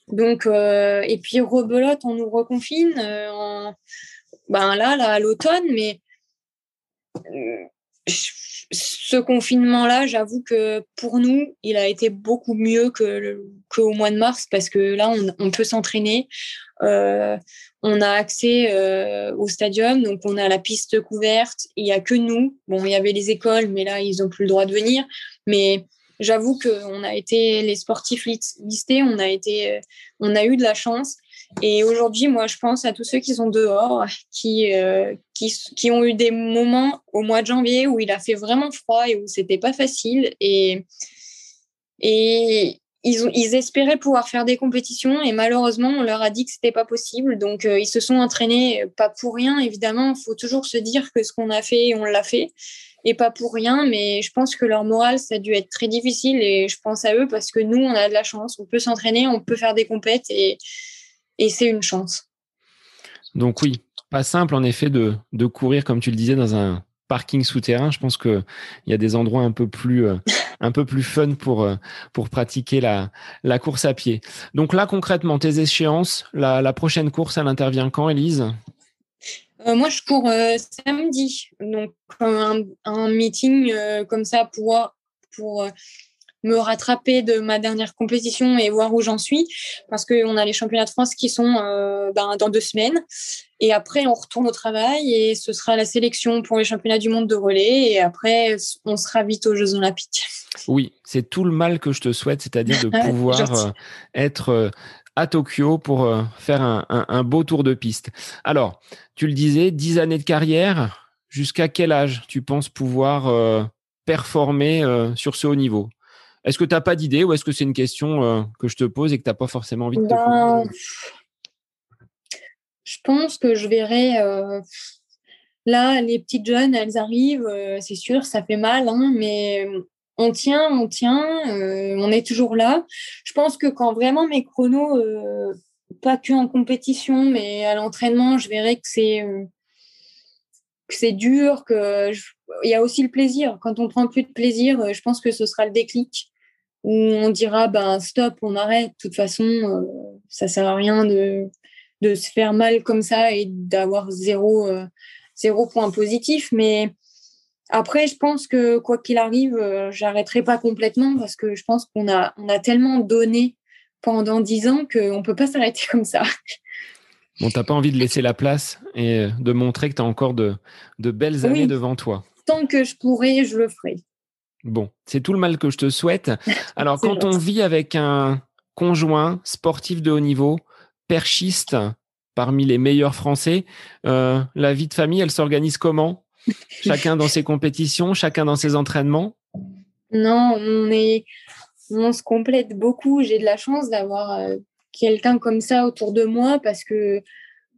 donc euh, et puis rebelote on nous reconfine en, ben là là à l'automne. Mais ce confinement-là, j'avoue que pour nous, il a été beaucoup mieux que qu'au mois de mars parce que là, on, peut s'entraîner. Euh, on a accès euh, au stadium, donc on a la piste couverte. Il y a que nous. Bon, il y avait les écoles, mais là, ils ont plus le droit de venir. Mais j'avoue qu'on a été les sportifs listés, on a été, on a eu de la chance. Et aujourd'hui, moi, je pense à tous ceux qui sont dehors, qui, euh, qui, qui, ont eu des moments au mois de janvier où il a fait vraiment froid et où c'était pas facile. Et, et ils, ont, ils espéraient pouvoir faire des compétitions et malheureusement, on leur a dit que c'était pas possible. Donc, euh, ils se sont entraînés, pas pour rien, évidemment. Il faut toujours se dire que ce qu'on a fait, on l'a fait. Et pas pour rien, mais je pense que leur morale, ça a dû être très difficile et je pense à eux parce que nous, on a de la chance. On peut s'entraîner, on peut faire des compètes et, et c'est une chance. Donc oui, pas simple en effet de, courir, comme tu le disais, dans un parking souterrain. Je pense qu'il y a des endroits un peu plus, euh, un peu plus fun pour, euh, pour pratiquer la, la course à pied. Donc là, concrètement, tes échéances, la, prochaine course, elle intervient quand, Elise Moi, je cours samedi. Donc, un, un meeting comme ça pour, pour me rattraper de ma dernière compétition et voir où j'en suis. Parce qu'on a les championnats de France qui sont euh, ben, dans deux semaines. Et après on retourne au travail et ce sera la sélection pour les championnats du monde de relais. Et après on sera vite aux Jeux olympiques. Oui, c'est tout le mal que je te souhaite, c'est-à-dire de pouvoir euh, être euh, à Tokyo pour faire un, un, beau tour de piste. Alors, tu le disais, dix années de carrière, jusqu'à quel âge tu penses pouvoir performer sur ce haut niveau? Est-ce que tu n'as pas d'idée ou est-ce que c'est une question euh, que je te pose et que tu n'as pas forcément envie de te ben, poser Je pense que je verrai. Euh, là, les petites jeunes, elles arrivent, euh, c'est sûr, ça fait mal, hein, mais on tient, on tient, on est toujours là. Je pense que quand vraiment mes chronos, pas que en compétition, mais à l'entraînement, je verrai que c'est c'est dur, que il y a aussi le plaisir. Quand on prend plus de plaisir, je pense que ce sera le déclic où on dira ben stop, on arrête. De toute façon, euh, ça sert à rien de, se faire mal comme ça et d'avoir zéro, euh, zéro point positif. Mais après, je pense que quoi qu'il arrive, euh, j'arrêterai pas complètement parce que je pense qu'on a, on a tellement donné pendant dix ans qu'on ne peut pas s'arrêter comme ça. Bon, t'as pas envie de laisser la place et de montrer que tu as encore de, de belles années devant toi. Tant que je pourrai, je le ferai. Bon, c'est tout le mal que je te souhaite. Alors, quand on vit avec un conjoint sportif de haut niveau, perchiste, parmi les meilleurs Français, euh, la vie de famille, elle s'organise comment? Chacun dans ses compétitions, chacun dans ses entraînements? Non, on est, on se complète beaucoup. J'ai de la chance d'avoir euh, quelqu'un comme ça autour de moi parce que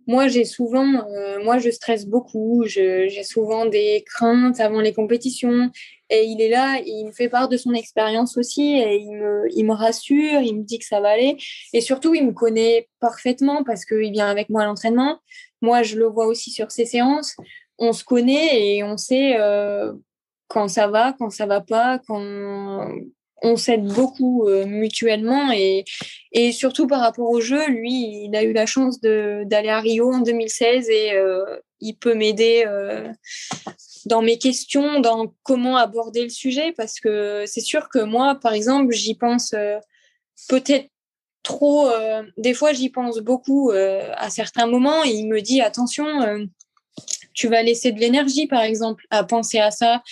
moi, j'ai souvent, euh, moi, je stresse beaucoup. J'ai souvent des craintes avant les compétitions. Et il est là, il me fait part de son expérience aussi, et il me, il me rassure, il me dit que ça va aller. Et surtout, il me connaît parfaitement parce qu'il vient avec moi à l'entraînement. Moi, je le vois aussi sur ses séances. On se connaît et on sait euh, quand ça va, quand ça va pas, quand, on s'aide beaucoup euh, mutuellement et, surtout par rapport au jeu, lui, il a eu la chance d'aller à Rio en 2016 et euh, il peut m'aider euh, dans mes questions, dans comment aborder le sujet parce que c'est sûr que moi, par exemple, j'y pense peut-être trop. des fois, j'y pense beaucoup à certains moments et il me dit attention. tu vas laisser de l'énergie, par exemple, à penser à ça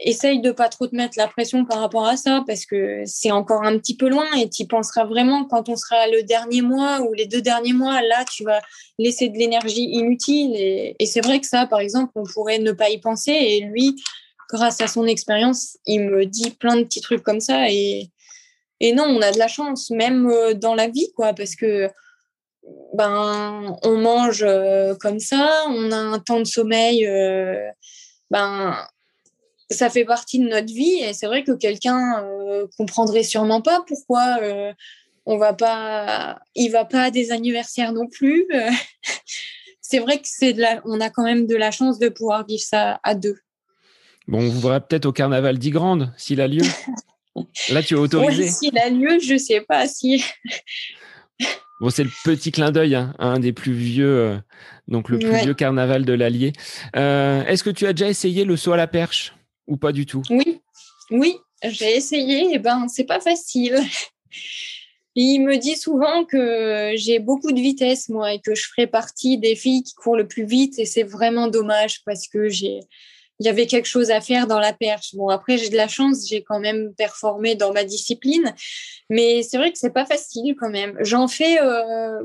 essaye de pas trop te mettre la pression par rapport à ça parce que c'est encore un petit peu loin et tu penseras vraiment quand on sera le dernier mois ou les deux derniers mois. Là, tu vas laisser de l'énergie inutile et, c'est vrai que ça, par exemple, on pourrait ne pas y penser et lui, grâce à son expérience, il me dit plein de petits trucs comme ça et, et non, on a de la chance même euh, dans la vie quoi parce que ben on mange euh, comme ça, on a un temps de sommeil euh, ben ça fait partie de notre vie et c'est vrai que quelqu'un euh, comprendrait sûrement pas pourquoi euh, on va pas il va pas à des anniversaires non plus. C'est vrai que c'est de on a quand même de la chance de pouvoir vivre ça à deux. Bon on vous verra peut-être au carnaval d'Igrande s'il a lieu. Là tu es autorisé. S'il a lieu je sais pas si. Bon, c'est le petit clin d'œil, hein, un des plus vieux, euh, donc le plus vieux carnaval de l'Allier. Est-ce que tu as déjà essayé le saut à la perche? Ou pas du tout? Oui, oui, j'ai essayé, et ben c'est pas facile. Il me dit souvent que j'ai beaucoup de vitesse, moi, et que je ferai partie des filles qui courent le plus vite, et c'est vraiment dommage parce que j'ai, il y avait quelque chose à faire dans la perche. Bon, après, j'ai de la chance, j'ai quand même performé dans ma discipline, mais c'est vrai que c'est pas facile quand même. J'en fais euh,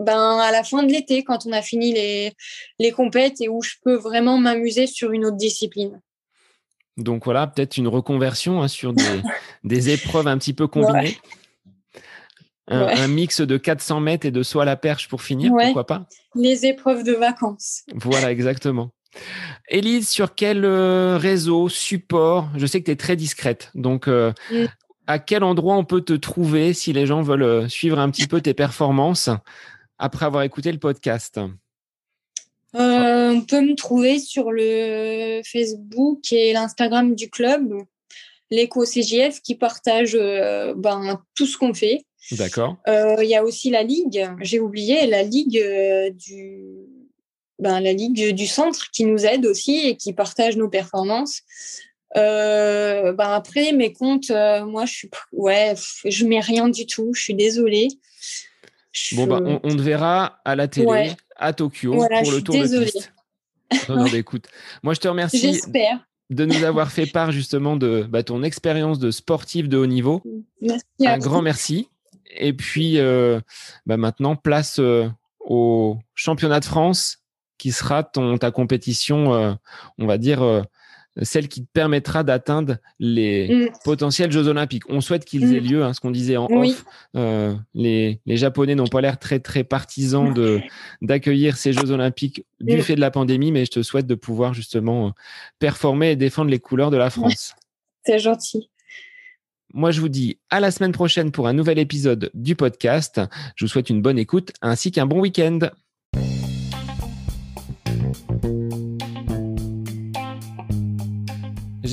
ben, à la fin de l'été, quand on a fini les, les compètes et où je peux vraiment m'amuser sur une autre discipline. Donc voilà, peut-être une reconversion hein, sur des, épreuves un petit peu combinées. Un, mix de 400 mètres et de saut à la perche pour finir, pourquoi pas Les épreuves de vacances. Voilà, exactement. Élise, sur quel euh, réseau, support Je sais que tu es très discrète, donc euh, mm. à quel endroit on peut te trouver si les gens veulent euh, suivre un petit peu tes performances après avoir écouté le podcast? Euh, on peut me trouver sur le Facebook et l'Instagram du club, l'éco CGF, qui partage euh, ben, tout ce qu'on fait. D'accord. Euh, il y a aussi la ligue, j'ai oublié, la ligue du, ben, la ligue du centre qui nous aide aussi et qui partage nos performances. Ben après mes comptes, moi je suis ouais, je mets rien du tout. Je suis désolée. Bon bah on, te verra à la télé à Tokyo pour le tour de piste. Non, non, écoute, moi je te remercie. J'espère de nous avoir fait part justement de bah, ton expérience de sportif de haut niveau. Merci Un grand merci. Et puis euh, bah, maintenant, place au championnat de France qui sera ton, ta compétition, on va dire, celle qui te permettra d'atteindre les mm. potentiels Jeux Olympiques. On souhaite qu'ils aient mm. lieu, hein, ce qu'on disait en off. Euh, les, les, Japonais n'ont pas l'air très très partisans de d'accueillir ces Jeux Olympiques du mm. fait de la pandémie, mais je te souhaite de pouvoir justement euh, performer et défendre les couleurs de la France. C'est gentil. Moi, je vous dis à la semaine prochaine pour un nouvel épisode du podcast. Je vous souhaite une bonne écoute ainsi qu'un bon week-end.